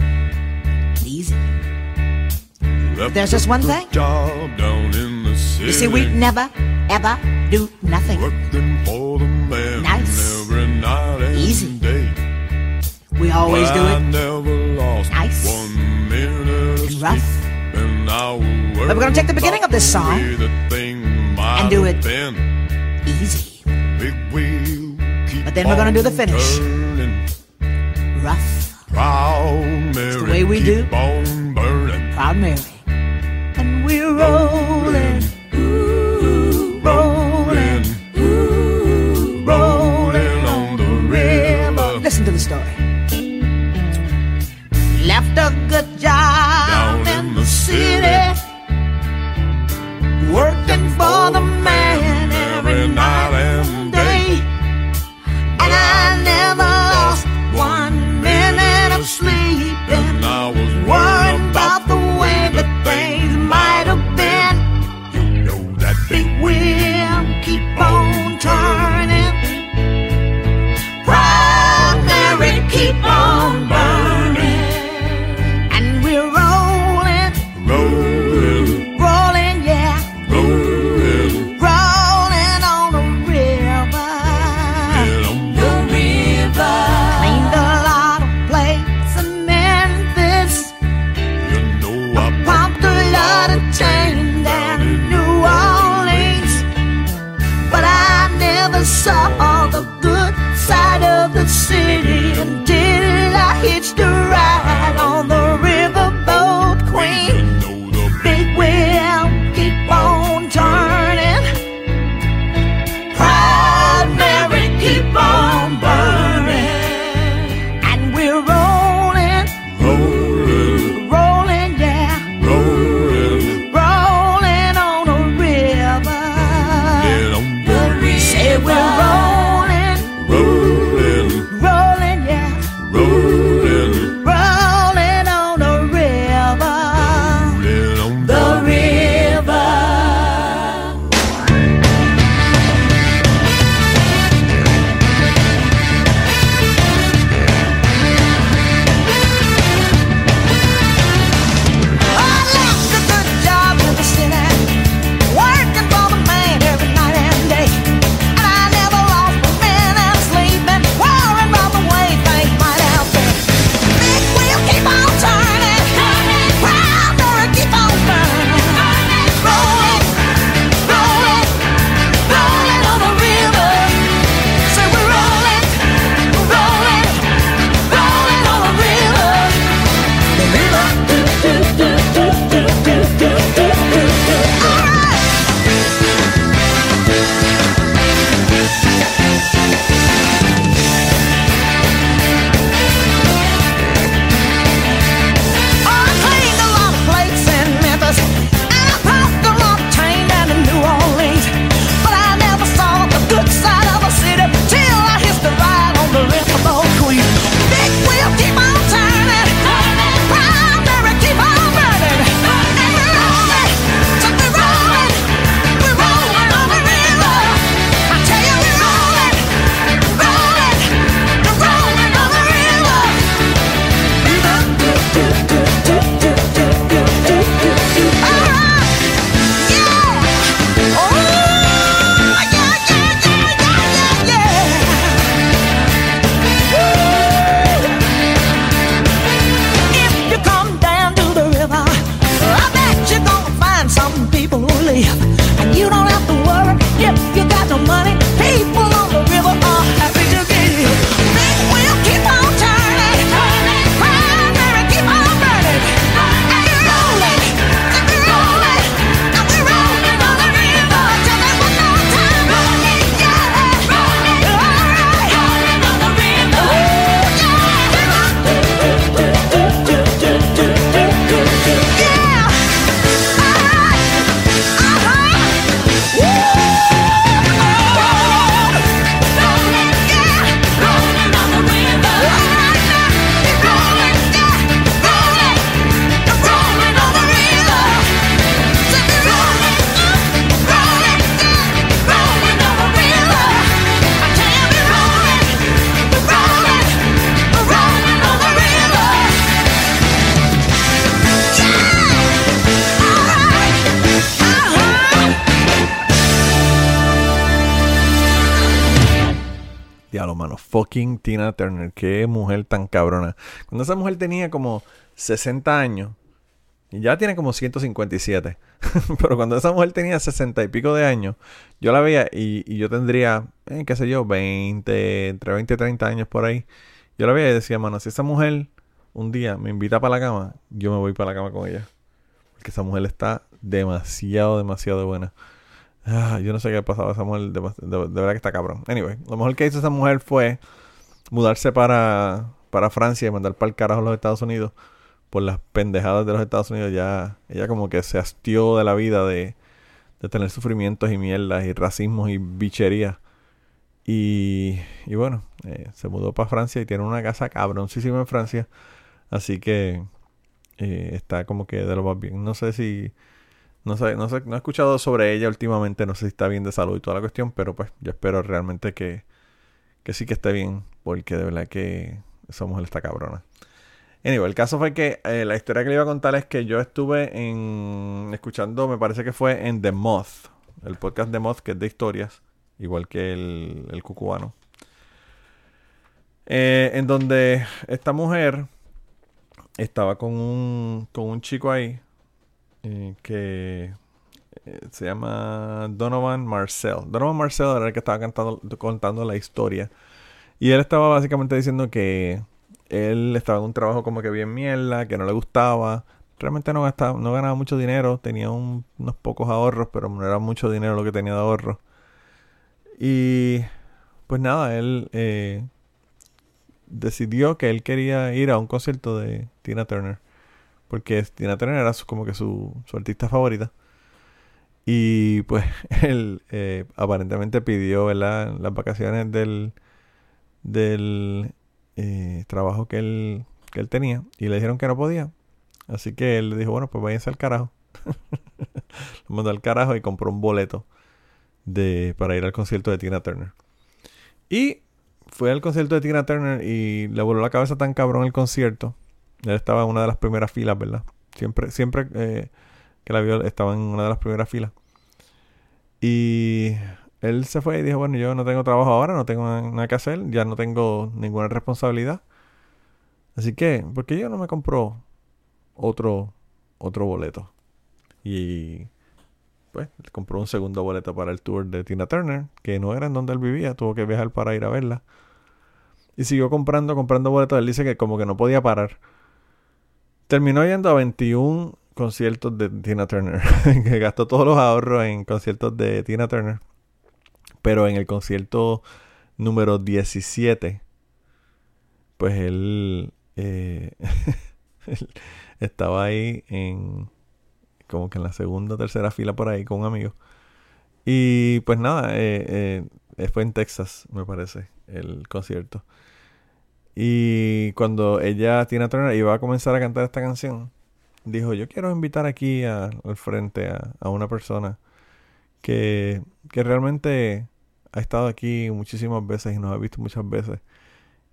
easy. There's just one thing. Job down in the city. You see, we never, ever do nothing. Working for the man Nice. every night and Easy. day. We always Well, do I it never lost Nice. one minute and rough. and I But we're gonna take the beginning of this song the thing and do it been. easy, Big wheel keep But then we're gonna do the finish. rough, Proud Mary, The way we do. on burning. proud Mary. And we're rolling, ooh, rolling, ooh, rolling on the river. Listen to the story. Left a good job Tina Turner. Qué mujer tan cabrona. Cuando esa mujer tenía como 60 años, y ya tiene como 157. *laughs* Pero cuando esa mujer tenía 60 y pico de años, yo la veía y, yo tendría, eh, qué sé yo, 20, entre 20 y 30 años por ahí. Yo la veía y decía, mano, si esa mujer un día me invita para la cama, yo me voy para la cama con ella. Porque esa mujer está demasiado, demasiado buena. Ah, yo no sé qué ha pasado a esa mujer, de verdad que está cabrón. Anyway, lo mejor que hizo esa mujer fue mudarse para, para Francia y mandar para el carajo a los Estados Unidos por las pendejadas de los Estados Unidos. Ya, ella como que se hastió de la vida de, de tener sufrimientos y mierdas y racismos y bicherías. Y, y bueno, eh, se mudó para Francia y tiene una casa cabroncísima en Francia. Así que eh, está como que de lo más bien. No sé si... No sé, no sé, no he escuchado sobre ella últimamente, no sé si está bien de salud y toda la cuestión, pero pues yo espero realmente que, que sí que esté bien, porque de verdad que mujer está cabrona. Anyway, el caso fue que eh, la historia que le iba a contar es que yo estuve en escuchando, me parece que fue en The Moth, el podcast The Moth, que es de historias, igual que el, el cucubano. Eh, en donde esta mujer estaba con un, con un chico ahí eh, que se llama Donovan Marcel. Donovan Marcel era el que estaba cantando, contando la historia. Y él estaba básicamente diciendo que él estaba en un trabajo como que bien mierda, que no le gustaba. Realmente no, gastaba, no ganaba mucho dinero, tenía un- unos pocos ahorros, pero no era mucho dinero lo que tenía de ahorro. Y pues nada, él eh, decidió que él quería ir a un concierto de Tina Turner. Porque Tina Turner era como que su artista favorita. Y pues *laughs* él eh, aparentemente pidió ¿verdad? las vacaciones del, del eh, trabajo que él, que él tenía. Y le dijeron que no podía. Así que él le dijo, bueno, pues váyanse al carajo. *laughs* Lo mandó al carajo y compró un boleto de, para ir al concierto de Tina Turner. Y fue al concierto de Tina Turner y le voló la cabeza tan cabrón el concierto. Él estaba en una de las primeras filas, ¿verdad? Siempre, siempre eh, que la vio estaba en una de las primeras filas. Y él se fue y dijo, bueno, yo no tengo trabajo ahora, no tengo na- nada que hacer, ya no tengo ninguna responsabilidad. Así que, ¿por qué yo no me compro otro, otro boleto? Y pues compró un segundo boleto para el tour de Tina Turner, que no era en donde él vivía, tuvo que viajar para ir a verla. Y siguió comprando, comprando boletos. Él dice que como que no podía parar. Terminó yendo a 21 conciertos de Tina Turner. *laughs* que gastó todos los ahorros en conciertos de Tina Turner. Pero en el concierto número 17, pues él, eh, *laughs* estaba ahí en como que en la segunda o tercera fila por ahí con un amigo. Y pues nada, eh, eh, fue en Texas, me parece, el concierto. Y cuando ella, Tina Turner, iba a comenzar a cantar esta canción, dijo, yo quiero invitar aquí al frente a, a una persona que, que realmente ha estado aquí muchísimas veces y nos ha visto muchas veces.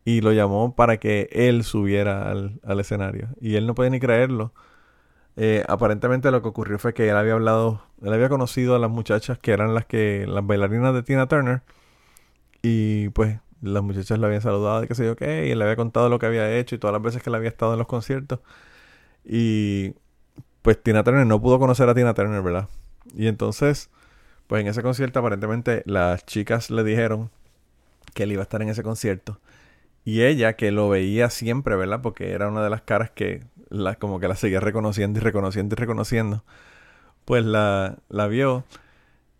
Y lo llamó para que él subiera al, al escenario. Y él no podía ni creerlo. Eh, aparentemente lo que ocurrió fue que él había hablado, él había conocido a las muchachas que eran las que, las bailarinas de Tina Turner. Y pues las muchachas le habían saludado y qué sé yo qué. Y él le había contado lo que había hecho y todas las veces que él había estado en los conciertos. Y pues Tina Turner no pudo conocer a Tina Turner, ¿verdad? Y entonces, pues en ese concierto aparentemente las chicas le dijeron que él iba a estar en ese concierto. Y ella, que lo veía siempre, ¿verdad? Porque era una de las caras que la, como que la seguía reconociendo y reconociendo y reconociendo. Pues la, la vio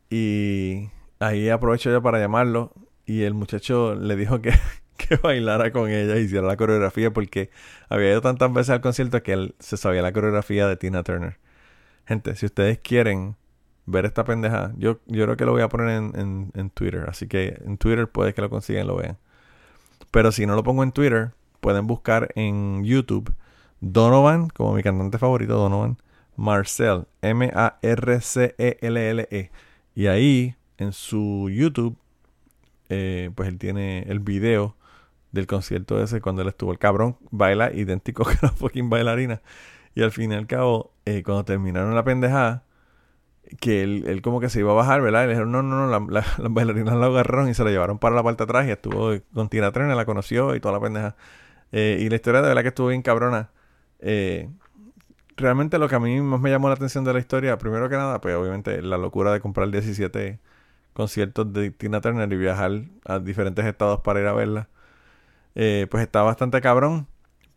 y ahí aprovechó ella para llamarlo. Y el muchacho le dijo que, *laughs* que bailara con ella y hiciera la coreografía porque había ido tantas veces al concierto que él se sabía la coreografía de Tina Turner. Gente, si ustedes quieren ver esta pendeja, yo, yo creo que lo voy a poner en, en, Twitter. Así que en Twitter puede que lo consigan y lo vean. Pero si no lo pongo en Twitter, pueden buscar en YouTube Donovan, como mi cantante favorito, Donovan Marcel, M-A-R-C-E-L-L-E. Y ahí, en su YouTube, eh, pues él tiene el video del concierto ese cuando él estuvo. El cabrón baila idéntico *laughs* que la fucking bailarina. Y al fin y al cabo, eh, cuando terminaron la pendejada, que él, él como que se iba a bajar, ¿verdad? Y le dijeron, no, no, no, la- la- *laughs* las bailarinas lo agarraron y se lo llevaron para la parte atrás y estuvo con Tina Turner, la conoció y toda la pendeja. Eh, y la historia de verdad que estuvo bien cabrona. Eh, realmente lo que a mí más me llamó la atención de la historia, primero que nada, pues obviamente la locura de comprar 17 conciertos de Tina Turner y viajar a diferentes estados para ir a verla. Eh, pues está bastante cabrón.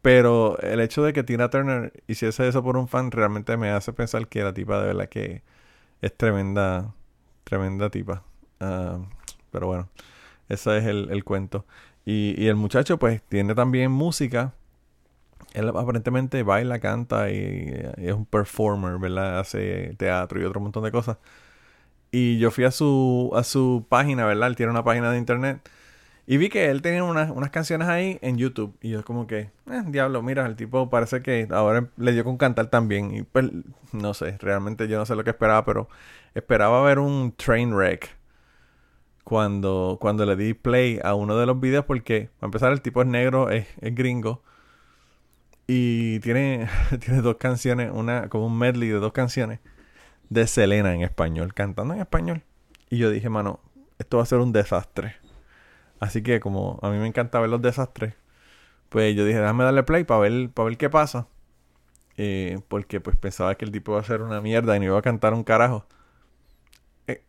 Pero el hecho de que Tina Turner hiciese eso por un fan realmente me hace pensar que la tipa de verdad que es tremenda, tremenda tipa. Ah, pero bueno, ese es el, el cuento. Y, y el muchacho pues tiene también música. Él aparentemente baila, canta y, y es un performer, ¿verdad? Hace teatro y otro montón de cosas. Y yo fui a su, a su página, ¿verdad? Él tiene una página de internet. Y vi que él tenía unas, unas canciones ahí en YouTube. Y yo como que, eh, diablo, mira, el tipo parece que ahora le dio con cantar también. Y pues, no sé, realmente yo no sé lo que esperaba, pero esperaba ver un train wreck cuando, cuando le di play a uno de los videos porque, para empezar, el tipo es negro, es, es gringo. Y tiene, *laughs* tiene dos canciones, una como un medley de dos canciones de Selena en español, cantando en español. Y yo dije, mano, esto va a ser un desastre. Así que como a mí me encanta ver los desastres, pues yo dije, déjame darle play para ver, para ver qué pasa. Eh, porque pues pensaba que el tipo iba a ser una mierda y no iba a cantar un carajo. Eh,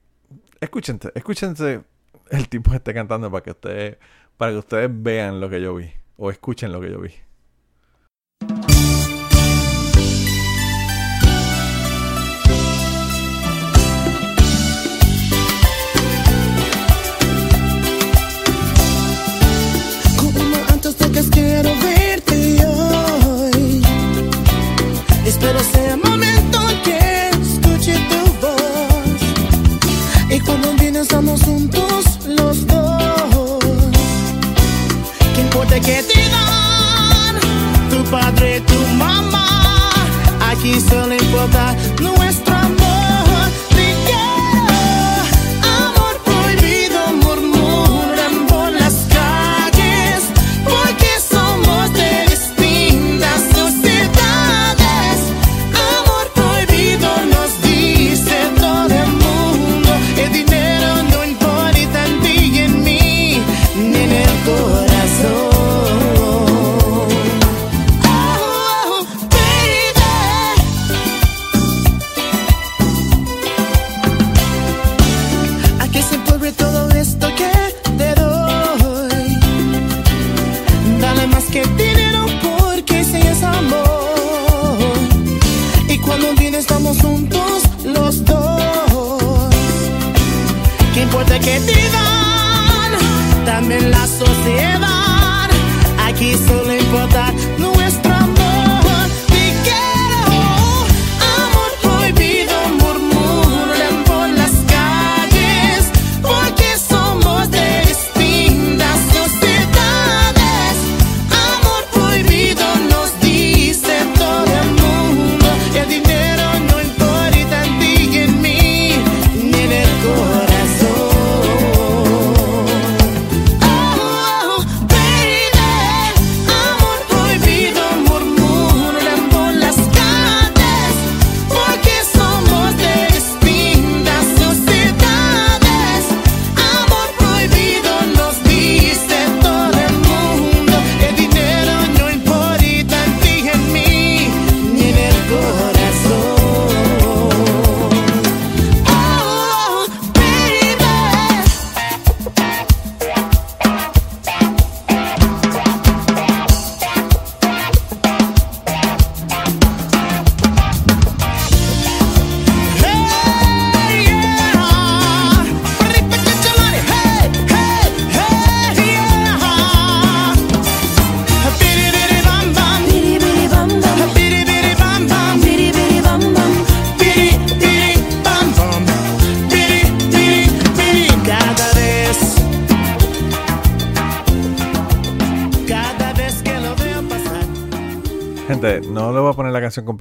escúchense, escúchense el tipo esté cantando para que ustedes, para que ustedes vean lo que yo vi. O escuchen lo que yo vi. Espero sea el momento en que escuche tu voz. Y cuando vienes estamos juntos los dos. ¿Qué importa que te dan? Tu padre, tu mamá. Aquí solo importa nuestro amor.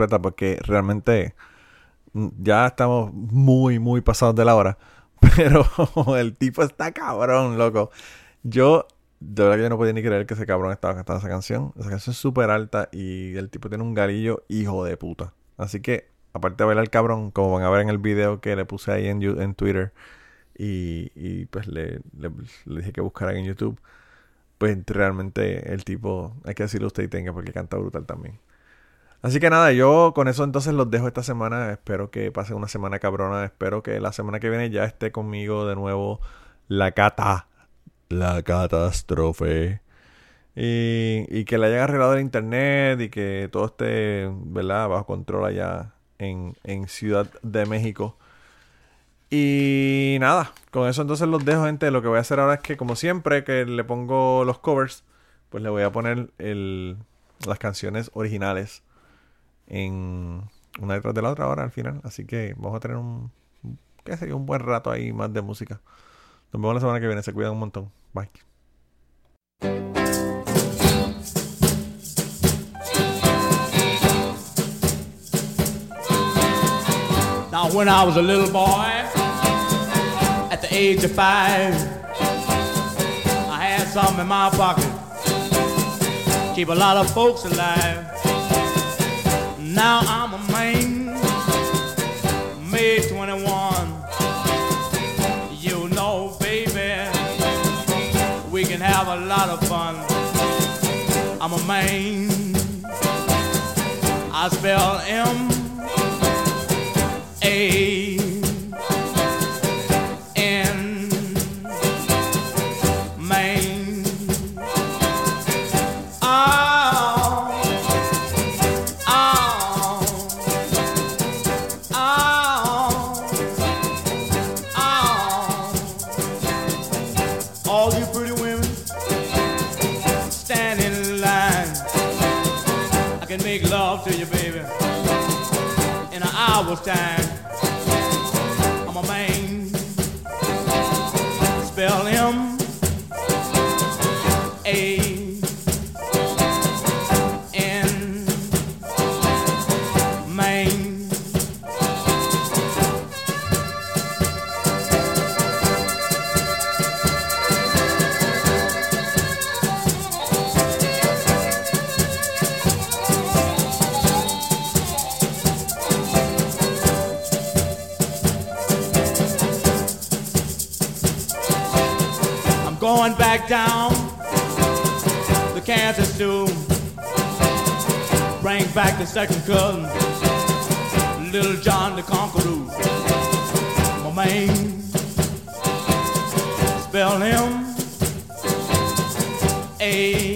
Porque realmente mm, ya estamos muy, muy pasados de la hora. *laughs* Pero el tipo está cabrón, loco. Yo, de verdad que yo no podía ni creer que ese cabrón estaba cantando esa canción. Esa canción es súper alta y el tipo tiene un garillo hijo de puta. Así que aparte de bailar cabrón, como van a ver en el video que le puse ahí en, Twitter, y, pues le, le- le dije que buscaran en YouTube, pues realmente el tipo, hay que decirlo usted y tenga, porque canta brutal también. Así que nada, yo con eso entonces los dejo esta semana. Espero que pasen una semana cabrona. Espero que la semana que viene ya esté conmigo de nuevo la cata. La catástrofe. Y, que le hayan arreglado el internet y que todo esté, ¿verdad? Bajo control allá en, Ciudad de México. Y nada, con eso entonces los dejo, gente. Lo que voy a hacer ahora es que, como siempre, que le pongo los covers, pues le voy a poner las canciones originales en una detrás de la otra ahora al final. Así que vamos a tener un, qué sé yo, un buen rato ahí más de música. Nos vemos la semana que viene. Se cuidan un montón. Bye. Now, when I was a little boy, at the age of five, I had something in my pocket. Keep a lot of folks alive. Now I'm a man, May 21. You know, baby, we can have a lot of fun. I'm a man. I spell M A time. Down the Kansas too. Bring back the second cousin, Little John the Conqueror. My man, spell him A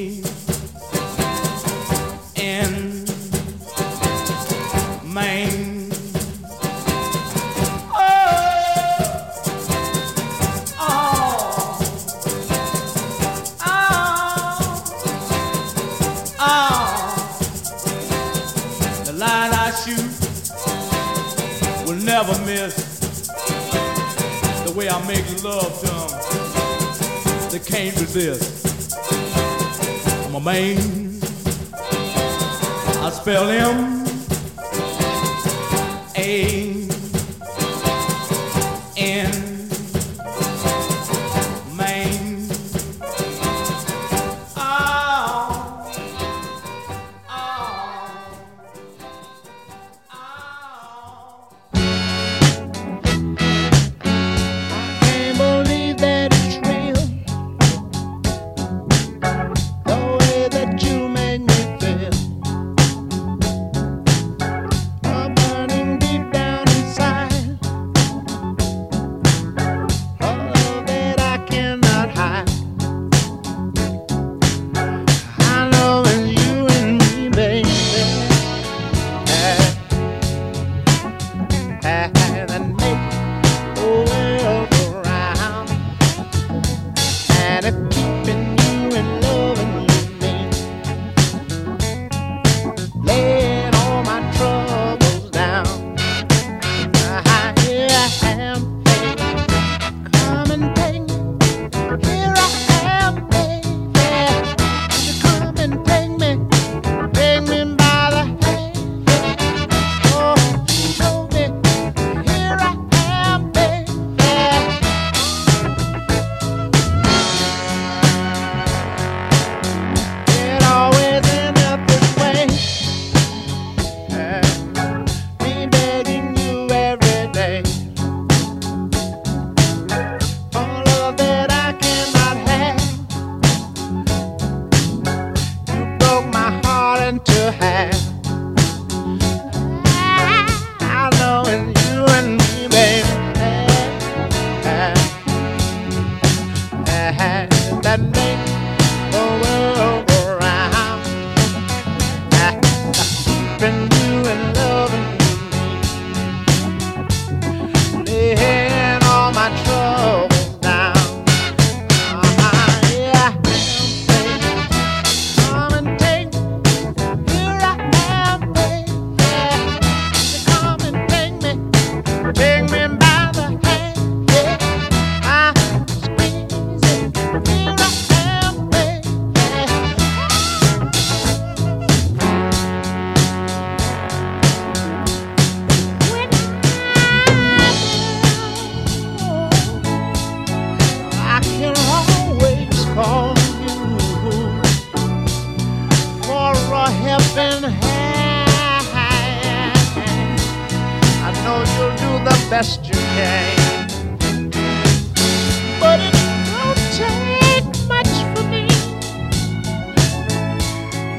will never miss. The way I make love to 'em, they can't resist. I'm a man. I spell him A your helping hand. I know you'll do the best you can, but it won't take much for me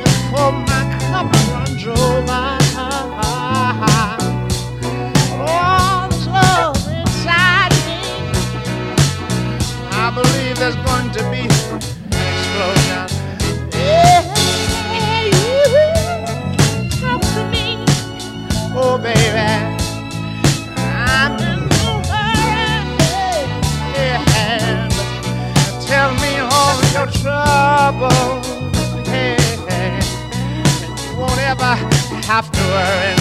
before my cup runs over. Lord's love inside me. I believe there's going to be trouble. Yeah. And you won't ever have to worry.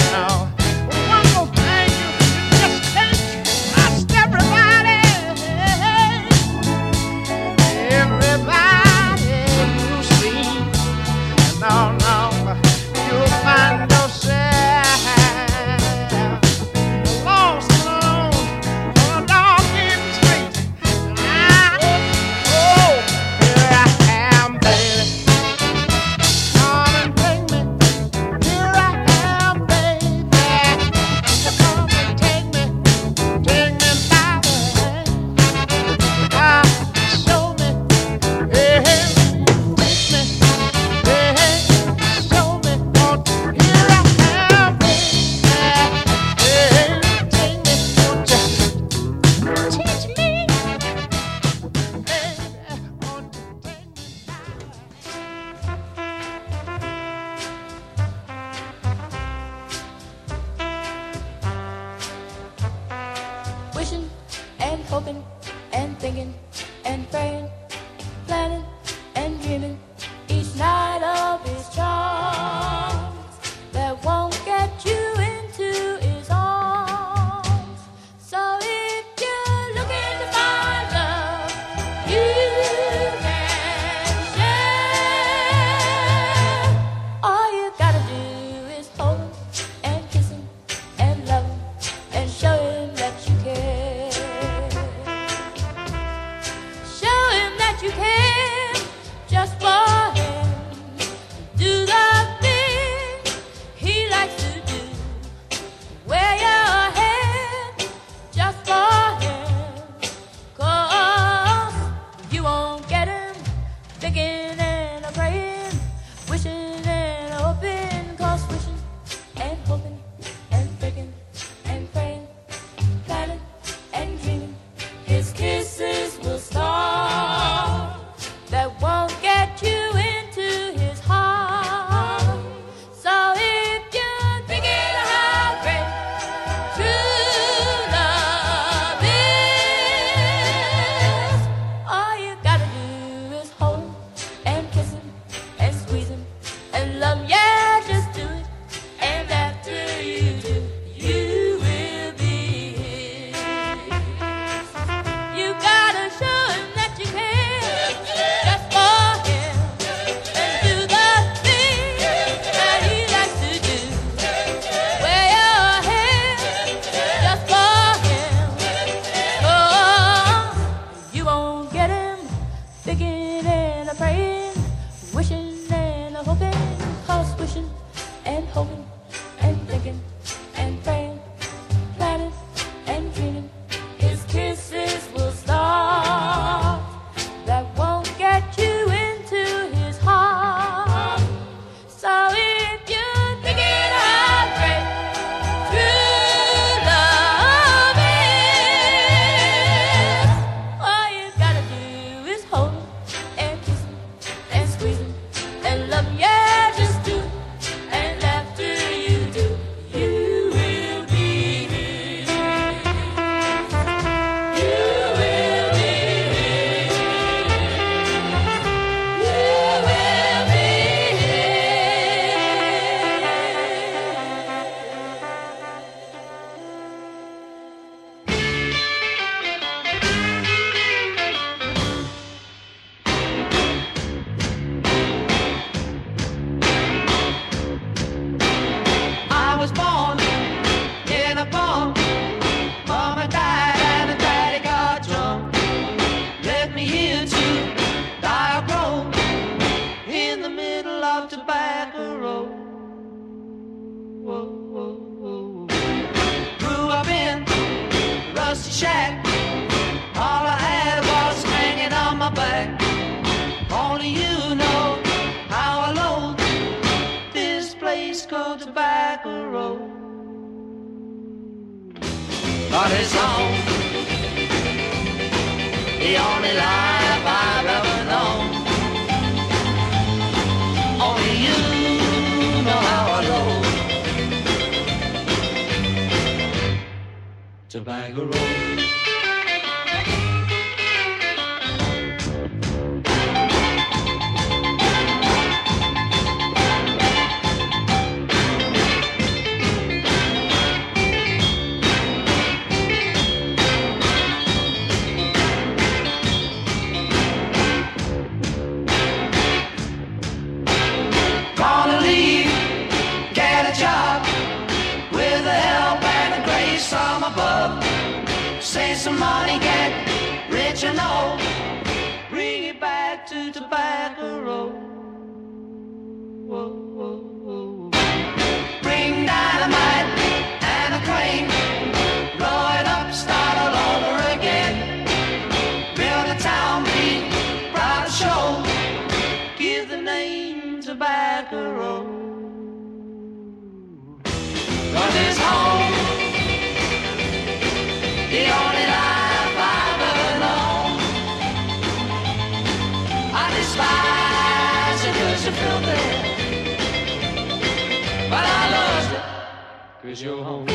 Cause you're home.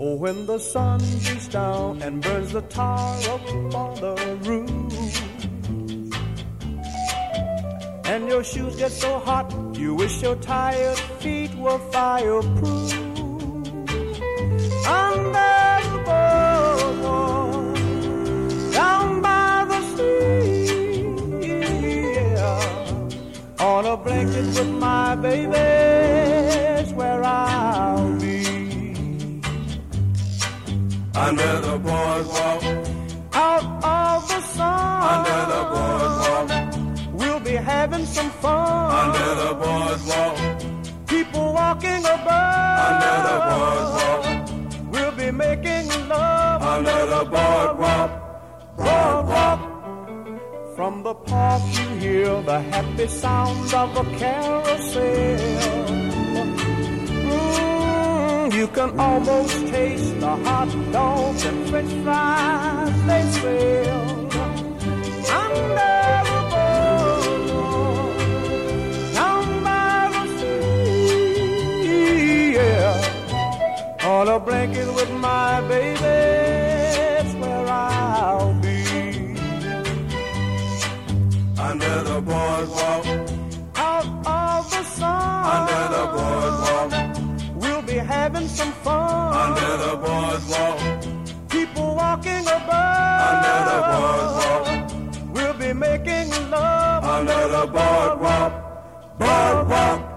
Oh, when the sun beats down and burns the tar up on the roof, and your shoes get so hot, you wish your tired feet were fireproof. Under the boardwalk, down by the sea, yeah, on a blanket with my baby's where I'll be. Under the boardwalk, out of the sun. Under the having some fun. under the boardwalk, People walking above. under the boardwalk, We'll be making love. under the boardwalk. Boardwalk. From the park you hear the happy sounds of a carousel. Mm, you can almost taste the hot dogs and french fries they sell. Yeah. On a blanket with my baby, it's where I'll be. Under the boardwalk, Out of the sun, under the boardwalk, we'll be having some fun. under the boardwalk, People walking above, under the boardwalk, we'll be making love under the boardwalk, boardwalk.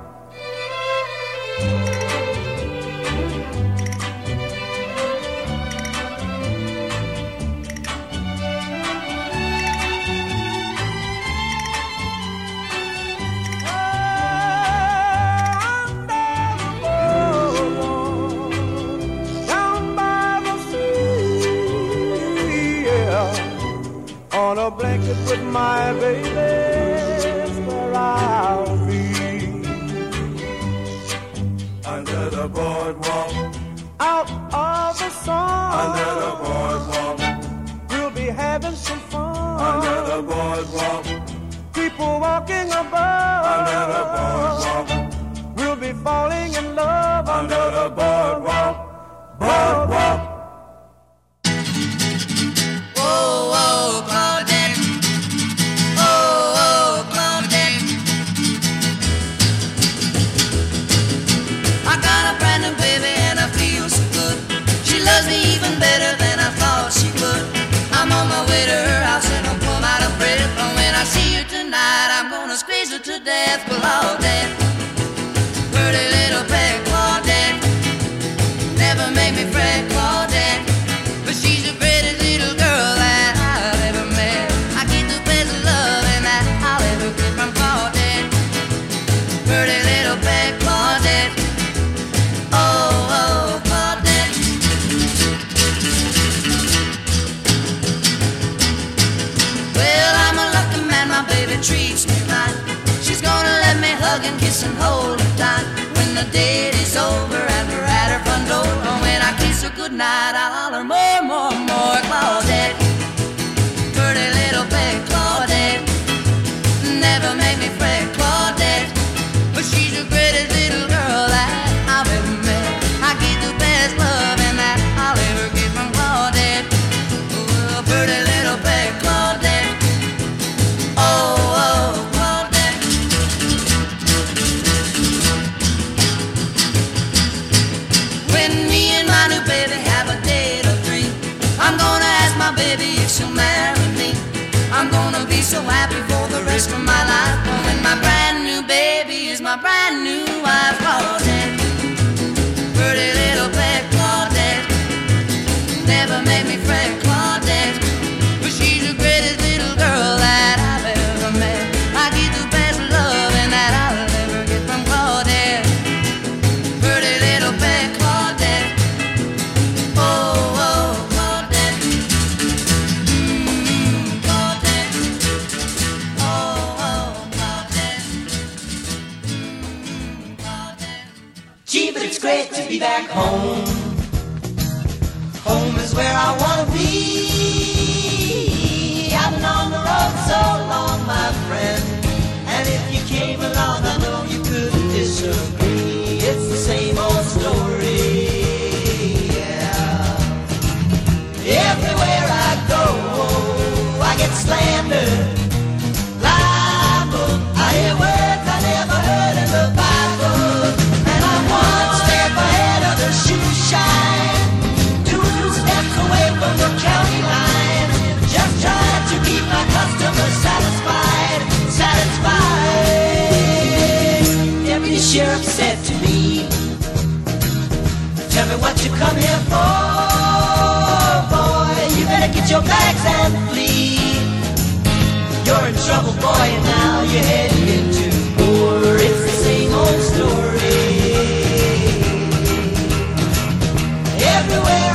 My baby, where I'll be. Under the boardwalk, Out of the sun, under the boardwalk, we'll be having some fun. under the boardwalk, People walking above, under the boardwalk, we'll be falling in love. Under the boardwalk, boardwalk. night, I'll risk of my back home. Home is where I wanna be. you come here for, boy? You better get your bags and flee. You're in trouble, boy, and now you're heading into war. It's the same old story. Everywhere.